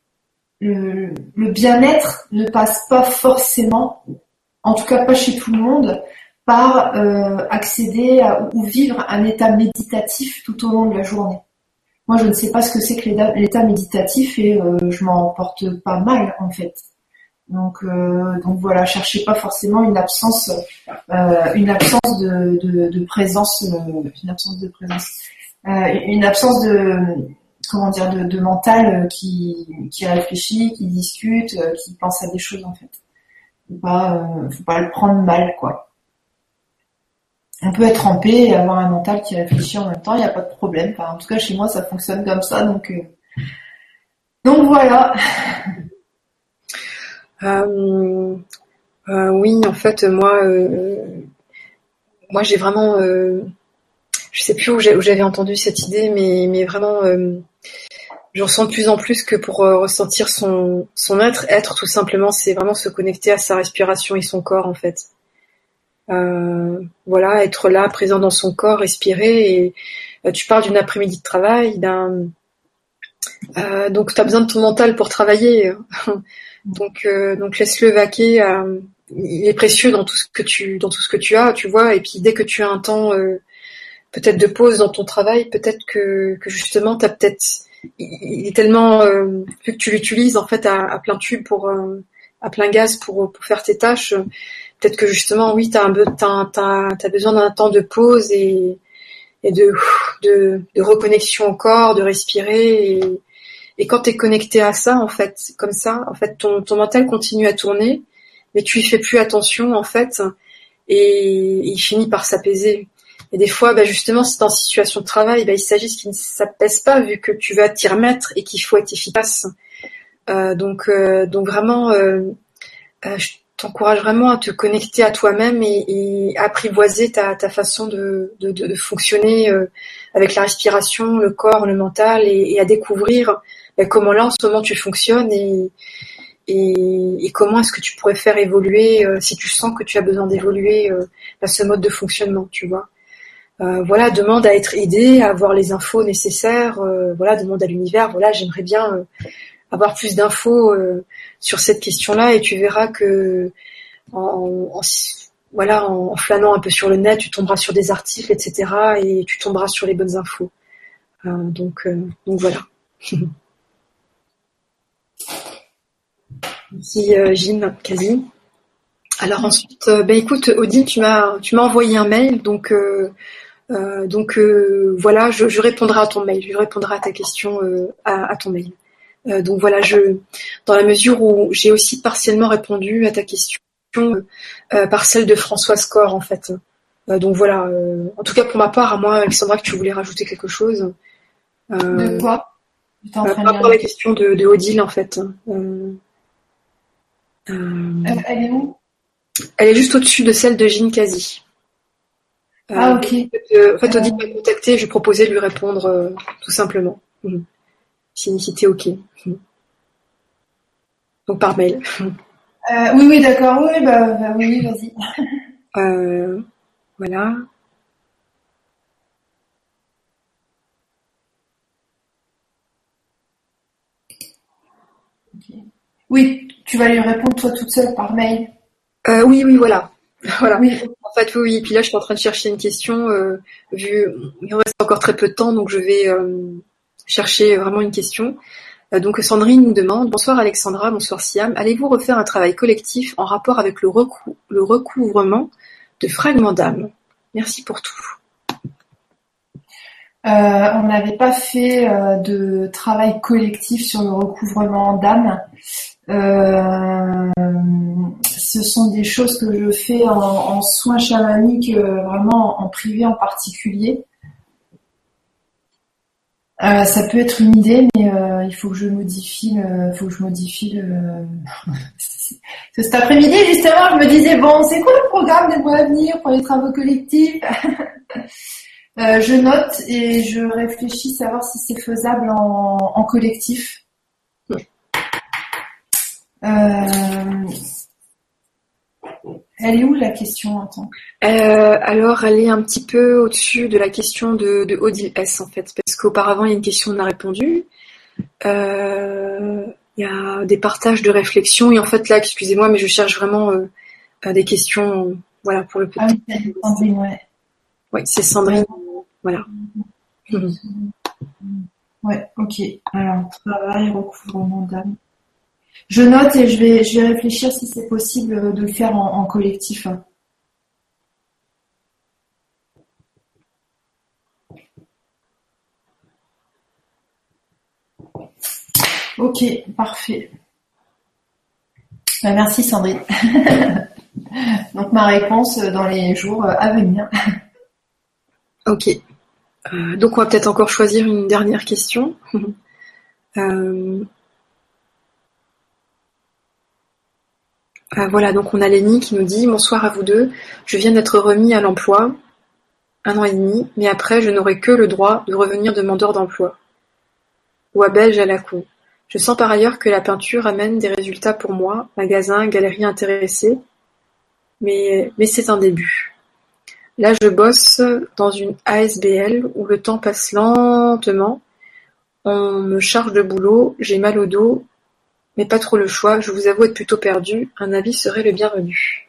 le, le bien-être ne passe pas forcément en tout cas pas chez tout le monde, par euh, accéder à, ou vivre un état méditatif tout au long de la journée. Moi, je ne sais pas ce que c'est que l'état méditatif et euh, je m'en porte pas mal en fait. Donc, donc voilà, cherchez pas forcément une absence, une absence de, présence, une absence de présence, une absence de comment dire de, mental qui, réfléchit, qui discute, qui pense à des choses en fait. Faut pas, faut pas le prendre mal quoi on peut être en paix et avoir un mental qui réfléchit en même temps, il n'y a pas de problème. en tout cas, chez moi, ça fonctionne comme ça. Donc, euh, donc voilà. Euh, euh, oui, en fait, moi, moi, j'ai vraiment, je sais plus où j'avais entendu cette idée, mais, mais vraiment, je ressens de plus en plus que pour ressentir son, son être, être tout simplement, c'est vraiment se connecter à sa respiration et son corps, en fait. Euh, voilà, être là, présent dans son corps, respirer. Et euh, tu parles d'une après-midi de travail, d'un euh, donc tu as besoin de ton mental pour travailler. donc donc laisse-le vaquer. il est précieux dans tout ce que tu dans tout ce que tu as, tu vois. Et puis dès que tu as un temps peut-être de pause dans ton travail, peut-être que, que justement tu as peut-être il est tellement vu que tu l'utilises en fait à, plein tube pour à plein gaz pour pour faire tes tâches peut-être que justement, oui, tu as, as, besoin d'un temps de pause et, et de, de, de, reconnexion au corps, de respirer. Et, et quand tu es connecté à ça, en fait, comme ça, en fait, ton, ton mental continue à tourner, mais tu y fais plus attention, en fait, et, il finit par s'apaiser. Et des fois, bah justement, tu en situation de travail, bah, il s'agit qu'il ne s'apaise pas vu que tu vas t'y remettre et qu'il faut être efficace. Euh, donc, euh, donc vraiment, euh, euh t'encourage vraiment à te connecter à toi-même et, apprivoiser ta, façon de, fonctionner euh, avec la respiration, le corps, le mental et, à découvrir ben, comment là en ce moment tu fonctionnes et, comment est-ce que tu pourrais faire évoluer euh, si tu sens que tu as besoin d'évoluer euh, ce mode de fonctionnement, tu vois. voilà, demande à être aidé, à avoir les infos nécessaires. voilà, demande à l'univers. Voilà, j'aimerais bien avoir plus d'infos euh, sur cette question-là et tu verras que en, voilà, en flânant un peu sur le net, tu tomberas sur des articles, etc. et tu tomberas sur les bonnes infos. Euh, euh, donc voilà. Merci Jean, quasi. Alors ensuite, ben écoute, Odile, tu m'as tu m'as envoyé un mail, donc donc voilà, je, répondrai à ton mail, je répondrai à ta question à ton mail. Euh, donc voilà, je, dans la mesure où j'ai aussi partiellement répondu à ta question euh, par celle de François Score en fait. Euh, donc voilà, en tout cas pour ma part, à moi, Alexandra, que tu voulais rajouter quelque chose. de quoi? Par rapport à la question de, de Odile en fait. Elle est où? Elle est juste au-dessus de celle de Jean Kazi. ah ok. en fait, Odile m'a contacté, je proposais de lui répondre tout simplement. Mhm si, OK. Donc par mail. Euh, oui, oui, d'accord. Oui, bah, bah oui, vas-y. Euh, voilà. Oui, tu vas lui répondre toi toute seule par mail. Euh, oui, oui, voilà. Voilà. Oui. En fait, oui, oui. Puis là, je suis en train de chercher une question. vu, il reste encore très peu de temps, donc je vais chercher vraiment une question. Euh, donc Sandrine nous demande Bonsoir Alexandra, bonsoir Siam. Allez-vous refaire un travail collectif en rapport avec le, recouvrement de fragments d'âme? Merci pour tout. Euh, on n'avait pas fait euh, de travail collectif sur le recouvrement d'âme. Ce sont des choses que je fais en, soins chamaniques, vraiment en privé en particulier. Euh, ça peut être une idée, mais euh, il faut que je modifie le, faut que je modifie. Cet après-midi, justement, je me disais bon, c'est quoi le programme des mois à venir pour les travaux collectifs? Euh, Je note et je réfléchis à savoir si c'est faisable en collectif. Elle est où la question en tant euh, Alors, elle est un petit peu au-dessus de la question de, de Odile S, en fait, parce qu'auparavant, il y a une question, on a répondu. Euh, il y a des partages de réflexion, et en fait, là, excusez-moi, mais je cherche vraiment euh, des questions, voilà, pour le petit. Ah oui, c'est Sandrine, ouais. Oui, c'est Sandrine, voilà. Ouais, ok. Alors, travail, recouvrement d'âme. Je note et je vais, réfléchir si c'est possible de le faire en, collectif. Ok, parfait. Ben, merci Sandrine. Donc ma réponse dans les jours à venir. Ok. Euh, donc on va peut-être encore choisir une dernière question. Euh, euh, voilà, donc on a Lenny qui nous dit Bonsoir à vous deux, je viens d'être remis à l'emploi, un an et demi, mais après je n'aurai que le droit de revenir demandeur d'emploi. Ou à Belge à la con. Je sens par ailleurs que la peinture amène des résultats pour moi, magasin, galerie intéressée, mais, mais c'est un début. Là je bosse dans une ASBL où le temps passe lentement, on me charge de boulot, j'ai mal au dos, mais pas trop le choix, je vous avoue être plutôt perdu, un avis serait le bienvenu.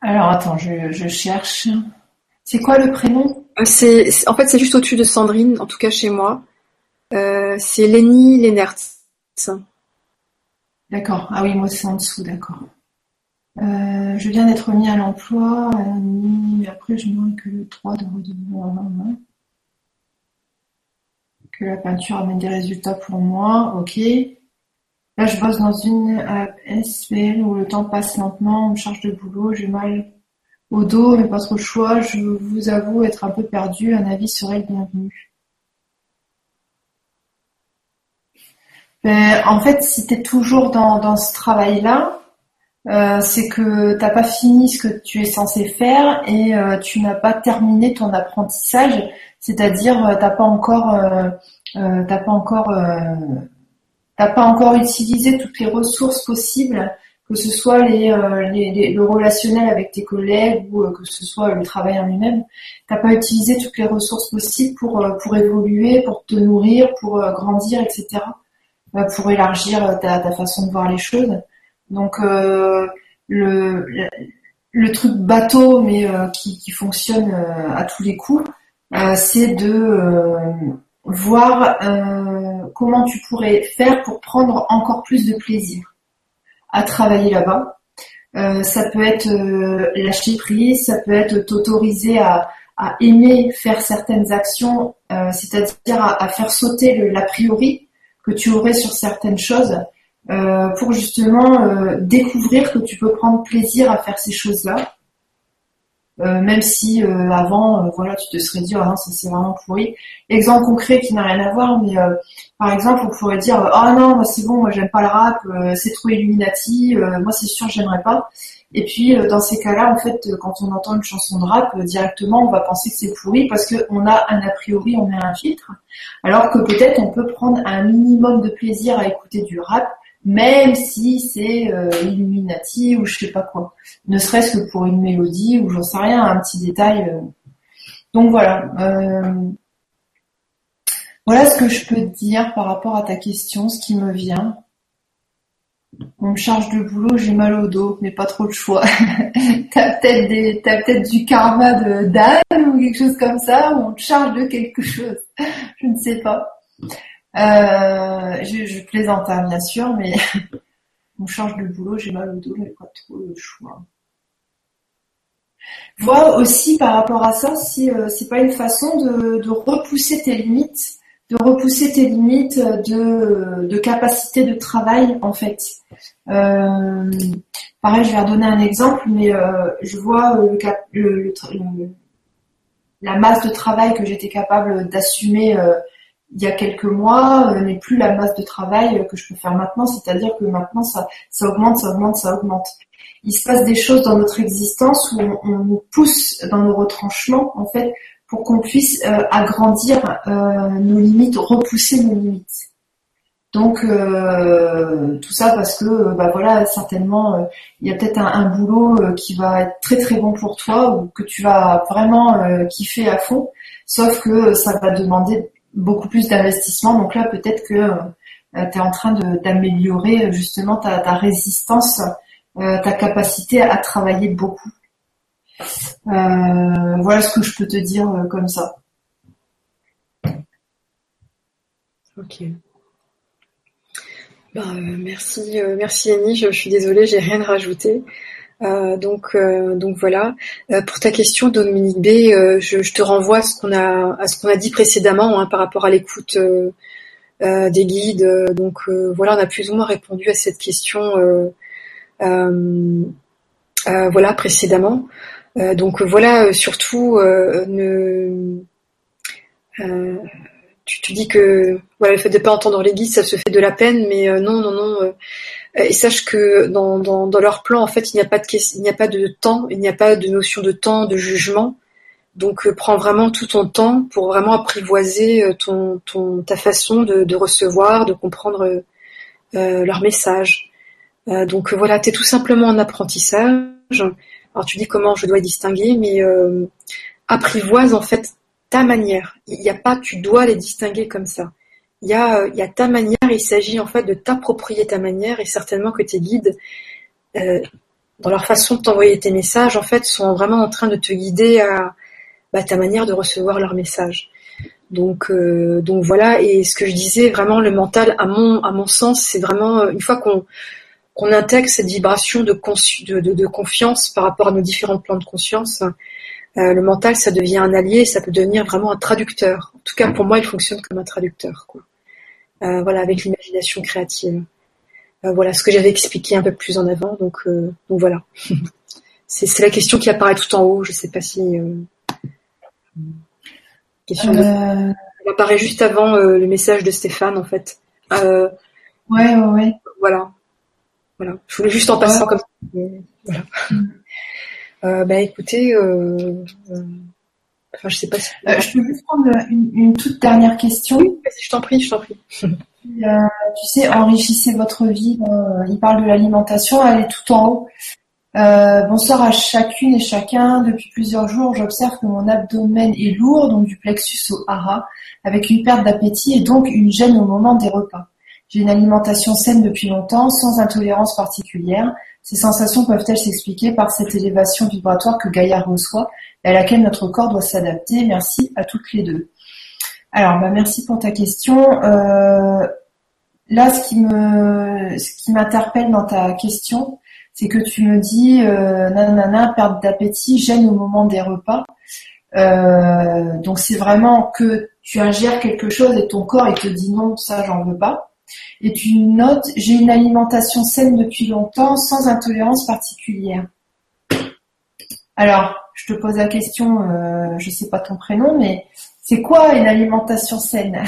Alors attends, je, cherche. C'est quoi le prénom? Euh, c'est, En fait c'est juste au-dessus de Sandrine, en tout cas chez moi. Euh, c'est Lenny Lennertz. D'accord, ah oui moi c'est en dessous, d'accord. Euh, je viens d'être mis à l'emploi, mais après je n'aurai que le droit de redevenir que la peinture amène des résultats pour moi, ok. Là je bosse dans une SPL où le temps passe lentement, on me charge de boulot, j'ai mal au dos, mais pas trop le choix, je vous avoue être un peu perdu, un avis serait le bienvenu. Ben, en fait, si tu es toujours dans ce travail-là, euh, c'est que t'as pas fini ce que tu es censé faire et euh, tu n'as pas terminé ton apprentissage, c'est-à-dire euh, t'as pas encore t'as pas encore t'as pas encore utilisé toutes les ressources possibles, que ce soit les, les, le relationnel avec tes collègues ou que ce soit le travail en lui-même, t'as pas utilisé toutes les ressources possibles pour pour évoluer, pour te nourrir, pour grandir, etc. pour élargir ta, ta façon de voir les choses. Donc euh, le, le truc bateau mais euh, qui, fonctionne euh, à tous les coups, c'est de voir comment tu pourrais faire pour prendre encore plus de plaisir à travailler là-bas. ça peut être lâcher prise, ça peut être t'autoriser à, aimer faire certaines actions, c'est-à-dire à, faire sauter l'a priori que tu aurais sur certaines choses euh, pour justement euh, découvrir que tu peux prendre plaisir à faire ces choses-là. Euh, même si avant, voilà, tu te serais dit, ah ça c'est vraiment pourri. Exemple concret qui n'a rien à voir, mais par exemple, on pourrait dire, ah non, moi c'est bon, moi j'aime pas le rap, c'est trop Illuminati, moi c'est sûr j'aimerais pas. Et puis dans ces cas-là, en fait, quand on entend une chanson de rap, directement on va penser que c'est pourri parce qu'on a un a priori, on a un filtre. Alors que peut-être on peut prendre un minimum de plaisir à écouter du rap même si c'est euh, Illuminati ou je sais pas quoi. Ne serait-ce que pour une mélodie ou j'en sais rien, un petit détail. Euh. Donc voilà. Euh, voilà ce que je peux te dire par rapport à ta question, ce qui me vient. On me charge de boulot, j'ai mal au dos, mais pas trop de choix. t'as peut-être peut-être du karma de d'âne ou quelque chose comme ça, ou on te charge de quelque chose. je ne sais pas. Euh, je, plaisante hein, bien sûr, mais on change de boulot, j'ai mal au dos, mais pas trop le choix. Vois aussi par rapport à ça si euh, c'est pas une façon de, repousser tes limites, de repousser tes limites de, capacité de travail en fait. Euh, pareil, je vais redonner un exemple, mais je vois la masse de travail que j'étais capable d'assumer il y a quelques mois euh, n'est plus la masse de travail euh, que je peux faire maintenant, c'est-à-dire que maintenant ça, ça augmente, ça augmente, ça augmente. Il se passe des choses dans notre existence où on, nous pousse dans nos retranchements en fait pour qu'on puisse euh, agrandir nos limites, repousser nos limites. Donc tout ça parce que bah voilà certainement il y a peut-être un, un, boulot qui va être très très bon pour toi ou que tu vas vraiment kiffer à fond, sauf que ça va demander beaucoup plus d'investissement. Donc là, peut-être que euh, tu es en train d'améliorer justement ta, résistance, euh, ta capacité à travailler beaucoup. Euh, voilà ce que je peux te dire comme ça. Ok. Ben, merci, merci Annie. Je, suis désolée, j'ai rien à rajouter. donc, donc voilà. pour ta question, Dominique B, je, te renvoie à ce qu'on a, à ce qu'on a dit précédemment hein, par rapport à l'écoute des guides. Donc voilà, on a plus ou moins répondu à cette question. voilà précédemment. donc voilà, surtout ne tu te dis que voilà, le fait de pas entendre les guides, ça se fait de la peine, mais euh, non, non, non. Euh, et sache que dans, dans, leur plan, en fait, il n'y a pas de il n'y a pas de temps, il n'y a pas de notion de temps, de jugement. Donc, euh, prends vraiment tout ton temps pour vraiment apprivoiser ton, ton ta façon de, de recevoir, de comprendre leur message. donc voilà, tu es tout simplement en apprentissage. Alors tu dis comment je dois distinguer, mais apprivoise en fait ta manière. Il n'y a pas tu dois les distinguer comme ça. Il y a, euh, y a ta manière, il s'agit en fait de t'approprier ta manière et certainement que tes guides, euh, dans leur façon de t'envoyer tes messages, en fait, sont vraiment en train de te guider à bah, ta manière de recevoir leurs messages. Donc, euh, donc voilà. Et ce que je disais, vraiment, le mental, à mon, à mon sens, c'est vraiment une fois qu'on qu'on intègre cette vibration de, de, de, confiance par rapport à nos différents plans de conscience, euh, le mental, ça devient un allié, ça peut devenir vraiment un traducteur. En tout cas, pour moi, il fonctionne comme un traducteur. Quoi. Euh, voilà, avec l'imagination créative. Euh, voilà ce que j'avais expliqué un peu plus en avant. Donc, donc voilà. c'est la question qui apparaît tout en haut. Je sais pas si. question de... Elle apparaît juste avant le message de Stéphane, en fait. ouais, ouais, ouais. Voilà. Voilà. Je voulais juste en passant comme ça. Voilà. Euh, bah écoutez, euh, euh, enfin je sais pas si. je peux juste prendre une, toute dernière question. Oui, je t'en prie, je t'en prie. tu sais, enrichissez votre vie. il parle de l'alimentation, elle est tout en haut. bonsoir à chacune et chacun. Depuis plusieurs jours, j'observe que mon abdomen est lourd, donc du plexus au hara, avec une perte d'appétit et donc une gêne au moment des repas. J'ai une alimentation saine depuis longtemps, sans intolérance particulière. Ces sensations peuvent-elles s'expliquer par cette élévation vibratoire que Gaïa reçoit et à laquelle notre corps doit s'adapter? Merci à toutes les deux. Alors, bah, merci pour ta question. Euh, là, ce qui me, ce qui m'interpelle dans ta question, c'est que tu me dis, euh, nanana, perte d'appétit, gêne au moment des repas. Euh, donc c'est vraiment que tu ingères quelque chose et ton corps il te dit non, ça j'en veux pas. Et tu notes, j'ai une alimentation saine depuis longtemps, sans intolérance particulière. Alors, je te pose la question, euh, je sais pas ton prénom, mais c'est quoi une alimentation saine?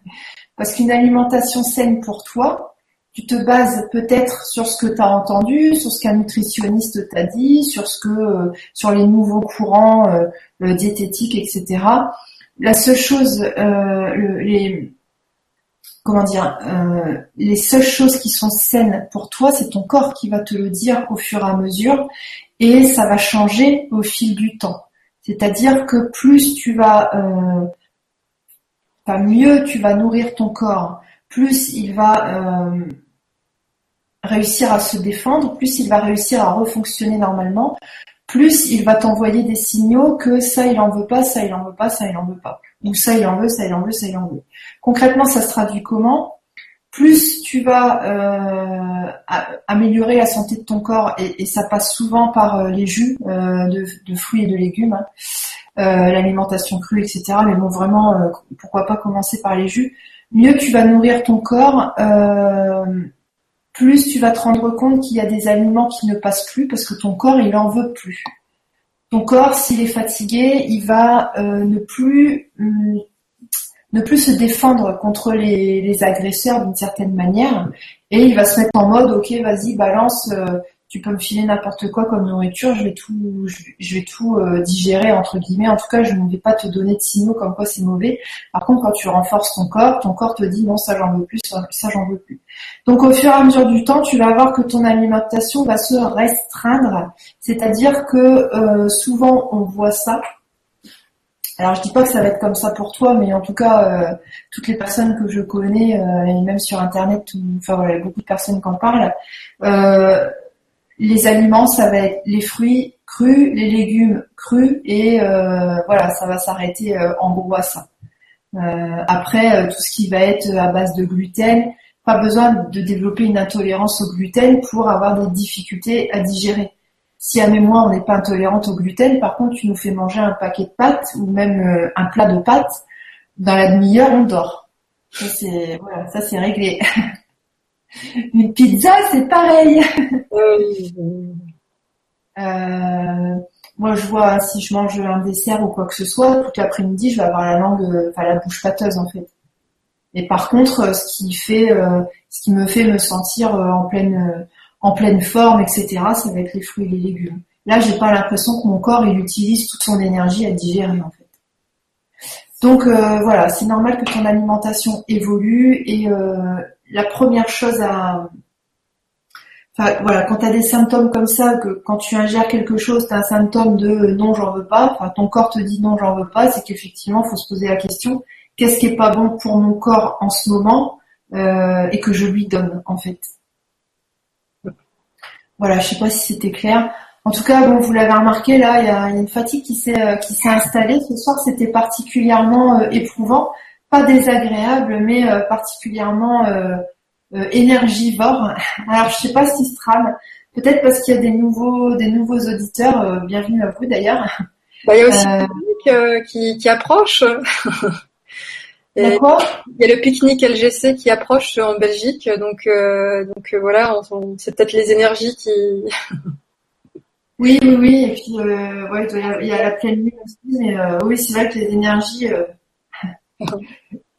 Parce qu'une alimentation saine pour toi, tu te bases peut-être sur ce que tu as entendu, sur ce qu'un nutritionniste t'a dit, sur ce que, euh, sur les nouveaux courants euh, euh, diététiques, etc. La seule chose, les, comment dire, euh, les seules choses qui sont saines pour toi, c'est ton corps qui va te le dire au fur et à mesure, et ça va changer au fil du temps. C'est-à-dire que plus tu vas, euh, mieux tu vas nourrir ton corps, plus il va euh, réussir à se défendre, plus il va réussir à refonctionner normalement, plus il va t'envoyer des signaux que ça il en veut pas, ça il en veut pas, ça il en veut pas ou ça il en veut, ça il en veut, ça il en veut. Concrètement, ça se traduit comment? Plus tu vas euh, améliorer la santé de ton corps, et, ça passe souvent par euh, les jus euh, de, fruits et de légumes, hein, l'alimentation crue, etc. Mais bon, vraiment, pourquoi pas commencer par les jus? Mieux tu vas nourrir ton corps, plus tu vas te rendre compte qu'il y a des aliments qui ne passent plus parce que ton corps il en veut plus. Ton corps, s'il est fatigué, il va euh, ne plus hum, ne plus se défendre contre les, agresseurs d'une certaine manière et il va se mettre en mode ok vas-y balance euh, tu peux me filer n'importe quoi comme nourriture, je vais tout, je, vais tout euh, digérer entre guillemets. En tout cas, je ne vais pas te donner de signaux comme quoi c'est mauvais. Par contre, quand tu renforces ton corps, ton corps te dit non, ça j'en veux plus, ça, j'en veux plus. Donc, au fur et à mesure du temps, tu vas voir que ton alimentation va se restreindre. C'est-à-dire que euh, souvent on voit ça. Alors je dis pas que ça va être comme ça pour toi, mais en tout cas, euh, toutes les personnes que je connais, et même sur internet, enfin voilà, beaucoup de personnes qui en parlent, les aliments, ça va être les fruits crus, les légumes crus, et euh, voilà, ça va s'arrêter euh, en gros à ça. Euh, après, tout ce qui va être à base de gluten, pas besoin de développer une intolérance au gluten pour avoir des difficultés à digérer. Si à mémoire on n'est pas intolérante au gluten, par contre tu nous fais manger un paquet de pâtes ou même euh, un plat de pâtes, dans la demi-heure on dort. Ça c'est voilà, ça c'est réglé. Une pizza c'est pareil. Euh, moi, je vois si je mange un dessert ou quoi que ce soit, toute l'après-midi, je vais avoir la langue, euh, enfin la bouche pâteuse en fait. Et par contre, euh, ce qui fait, ce qui me fait me sentir en pleine, en pleine forme, etc., ça va être les fruits et les légumes. Là, j'ai pas l'impression que mon corps il utilise toute son énergie à digérer en fait. Donc voilà, c'est normal que ton alimentation évolue et la première chose à, voilà, quand tu as des symptômes comme ça, que quand tu ingères quelque chose, tu as un symptôme de non, j'en veux pas, enfin, ton corps te dit non, j'en veux pas, c'est qu'effectivement, faut se poser la question, qu'est-ce qui est pas bon pour mon corps en ce moment euh, et que je lui donne, en fait. Voilà, je sais pas si c'était clair. En tout cas, bon, vous l'avez remarqué, là, il y a une fatigue qui s'est euh, qui s'est installée. Ce soir, c'était particulièrement euh, éprouvant, pas désagréable, mais particulièrement euh, énergivore. Alors je sais pas si Stram, peut-être parce qu'il y a des nouveaux des nouveaux auditeurs. Euh, bienvenue à vous d'ailleurs. Bah, il y a aussi le pique-nique euh, qui, qui approche. il y a le pique-nique LGC qui approche en Belgique, donc donc voilà, c'est peut-être les énergies qui. oui, oui, oui, et puis ouais, il y, a, la pleine lune aussi, mais oui, c'est vrai que les énergies.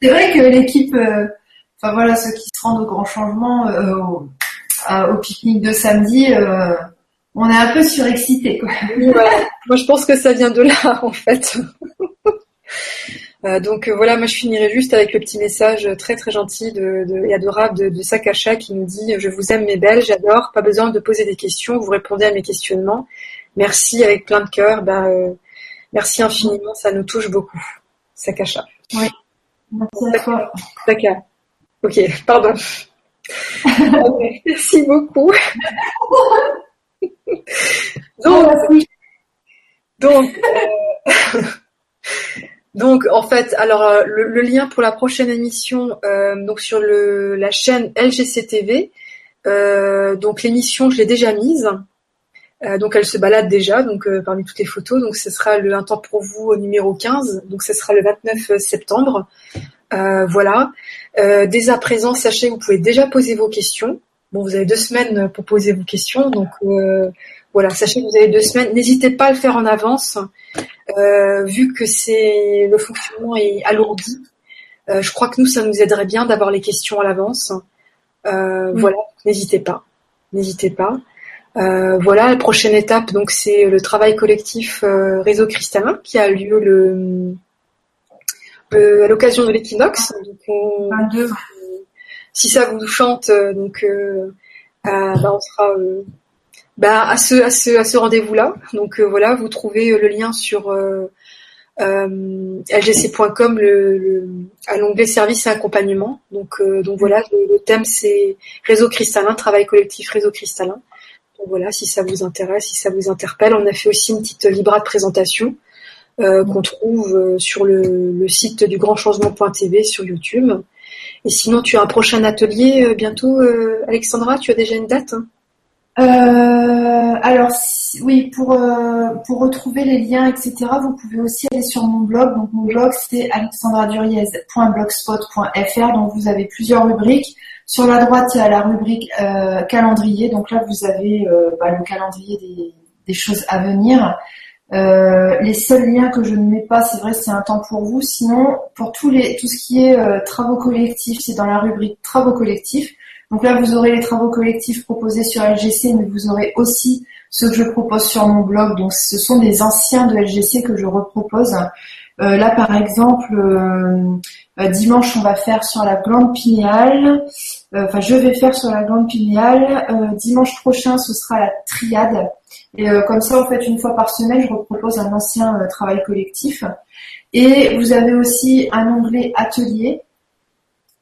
C'est vrai que l'équipe enfin voilà, ceux qui se rendent au grand changement euh, au, pique-nique de samedi, euh, on est un peu surexcité. Moi, je pense que ça vient de là, en fait. Euh, donc voilà, moi je finirai juste avec le petit message très très gentil de, et adorable de, de Sakasha qui nous dit je vous aime mes belles, j'adore, pas besoin de poser des questions, vous répondez à mes questionnements. Merci avec plein de cœur, ben, merci infiniment, ça nous touche beaucoup. Sakasha. Oui. Merci à toi. Ok, pardon. Merci beaucoup. donc, donc, euh, donc, en fait, alors euh, le, lien pour la prochaine émission, euh, donc sur le, la chaîne LGCTV, donc l'émission, je l'ai déjà mise. Donc elle se balade déjà, donc parmi toutes les photos. Donc ce sera le Un temps pour vous numéro 15. Donc ce sera le 29 septembre. voilà. Euh, dès à présent, sachez que vous pouvez déjà poser vos questions. Bon, vous avez deux semaines pour poser vos questions, donc euh, voilà, sachez que vous avez deux semaines. N'hésitez pas à le faire en avance, euh, vu que c'est le fonctionnement est alourdi. je crois que nous, ça nous aiderait bien d'avoir les questions à l'avance. Voilà, n'hésitez pas, n'hésitez pas. Voilà, la prochaine étape, donc c'est le travail collectif réseau cristallin qui a lieu le euh, à l'occasion de l'équinoxe. si ça vous chante, euh, donc euh, bah, on sera bah, à ce à ce à ce rendez-vous-là. Donc voilà, vous trouvez le lien sur lgc.com le, à l'onglet service et accompagnement. Donc donc voilà, le, thème c'est réseau cristallin, travail collectif réseau cristallin. Voilà, si ça vous intéresse, si ça vous interpelle, on a fait aussi une petite libra de présentation euh, qu'on trouve euh, sur le, site du grand changement.tv sur YouTube. Et sinon, tu as un prochain atelier euh, bientôt, Alexandra? Tu as déjà une date hein? Alors oui, pour pour retrouver les liens, etc. Vous pouvez aussi aller sur mon blog. Donc mon blog c'est alexandraduriez.blogspot.fr. Donc vous avez plusieurs rubriques. Sur la droite il y a la rubrique calendrier. Donc là vous avez bah, le calendrier des, choses à venir. Euh, les seuls liens que je ne mets pas, c'est vrai, c'est un temps pour vous. Sinon, pour tout ce qui est euh, travaux collectifs, c'est dans la rubrique travaux collectifs. Donc là, vous aurez les travaux collectifs proposés sur LGC, mais vous aurez aussi ceux que je propose sur mon blog. Donc ce sont des anciens de LGC que je repropose. Euh, là, par exemple, dimanche, on va faire sur la glande pinéale. Enfin, je vais faire sur la glande pinéale. dimanche prochain, ce sera la triade. Et euh, comme ça, en fait, une fois par semaine, je repropose un ancien euh, travail collectif. Et vous avez aussi un onglet atelier.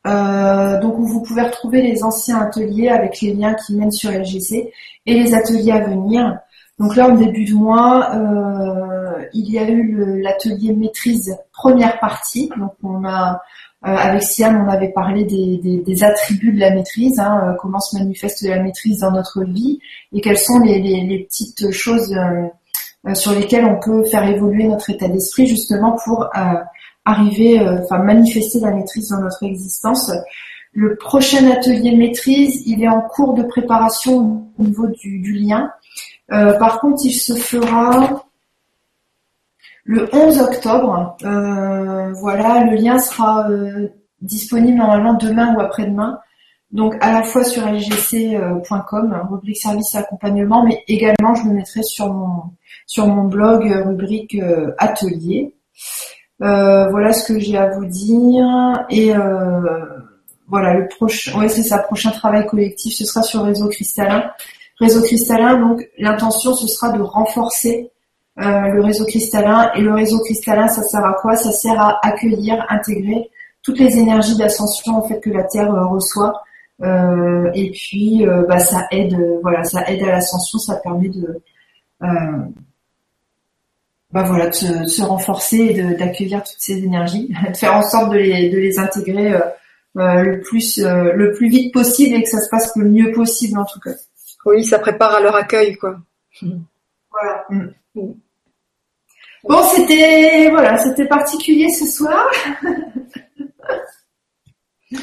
Euh, donc vous pouvez retrouver les anciens ateliers avec les liens qui mènent sur LGC et les ateliers à venir. Donc là, en début de mois, il y a eu l'atelier maîtrise première partie. Donc on a avec Siam, on avait parlé des, attributs de la maîtrise, hein, comment se manifeste la maîtrise dans notre vie et quelles sont les, petites choses sur lesquelles on peut faire évoluer notre état d'esprit justement pour arriver, enfin manifester la maîtrise dans notre existence. Le prochain atelier maîtrise, il est en cours de préparation au niveau du, lien. Euh, par contre, il se fera le 11 octobre. Euh, voilà, le lien sera euh, disponible normalement demain ou après-demain. Donc à la fois sur lgc.com, rubrique service et accompagnement, mais également je le mettrai sur mon sur mon blog rubrique atelier. voilà ce que j'ai à vous dire et voilà, le prochain, ouais, c'est ça, prochain travail collectif, ce sera sur Réseau Cristallin. Réseau Cristallin, donc l'intention, ce sera de renforcer euh, le réseau cristallin. Et le réseau cristallin, ça sert à quoi? Ça sert à accueillir, intégrer toutes les énergies d'ascension en fait que la Terre euh, reçoit. Euh, et puis, bah, ça aide, voilà, ça aide à l'ascension, ça permet de, bah voilà, de se, renforcer et d'accueillir toutes ces énergies, de faire en sorte de les, de les intégrer euh, le plus euh, le plus vite possible et que ça se passe le mieux possible en tout cas. Oui, ça prépare à leur accueil quoi. Voilà. Mm. Bon, c'était voilà, c'était particulier ce soir. euh,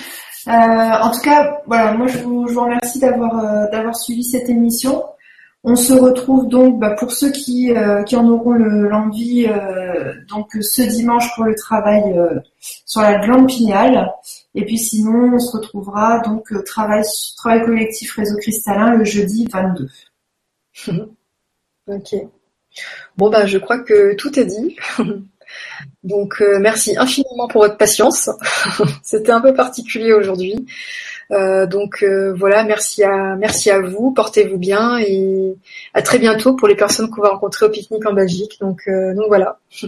en tout cas, voilà, moi je vous, je vous remercie d'avoir euh, d'avoir suivi cette émission. On se retrouve donc bah, pour ceux qui, euh, qui en auront l'envie donc ce dimanche pour le travail sur la glande pinéale. Et puis sinon, on se retrouvera donc travail travail collectif réseau cristallin le jeudi 22. ok. Bon bah je crois que tout est dit. donc merci infiniment pour votre patience. C'était un peu particulier aujourd'hui. Euh, donc euh, voilà, merci à merci à vous, portez-vous bien et à très bientôt pour les personnes qu'on va rencontrer au pique-nique en Belgique. Donc euh, donc voilà.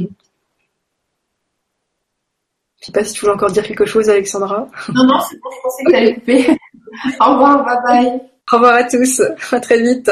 Je sais pas si tu voulais encore dire quelque chose, Alexandra. Non non, c'est bon, je pensais que t'allais couper. Au revoir, bye bye. Au revoir à tous, à très vite.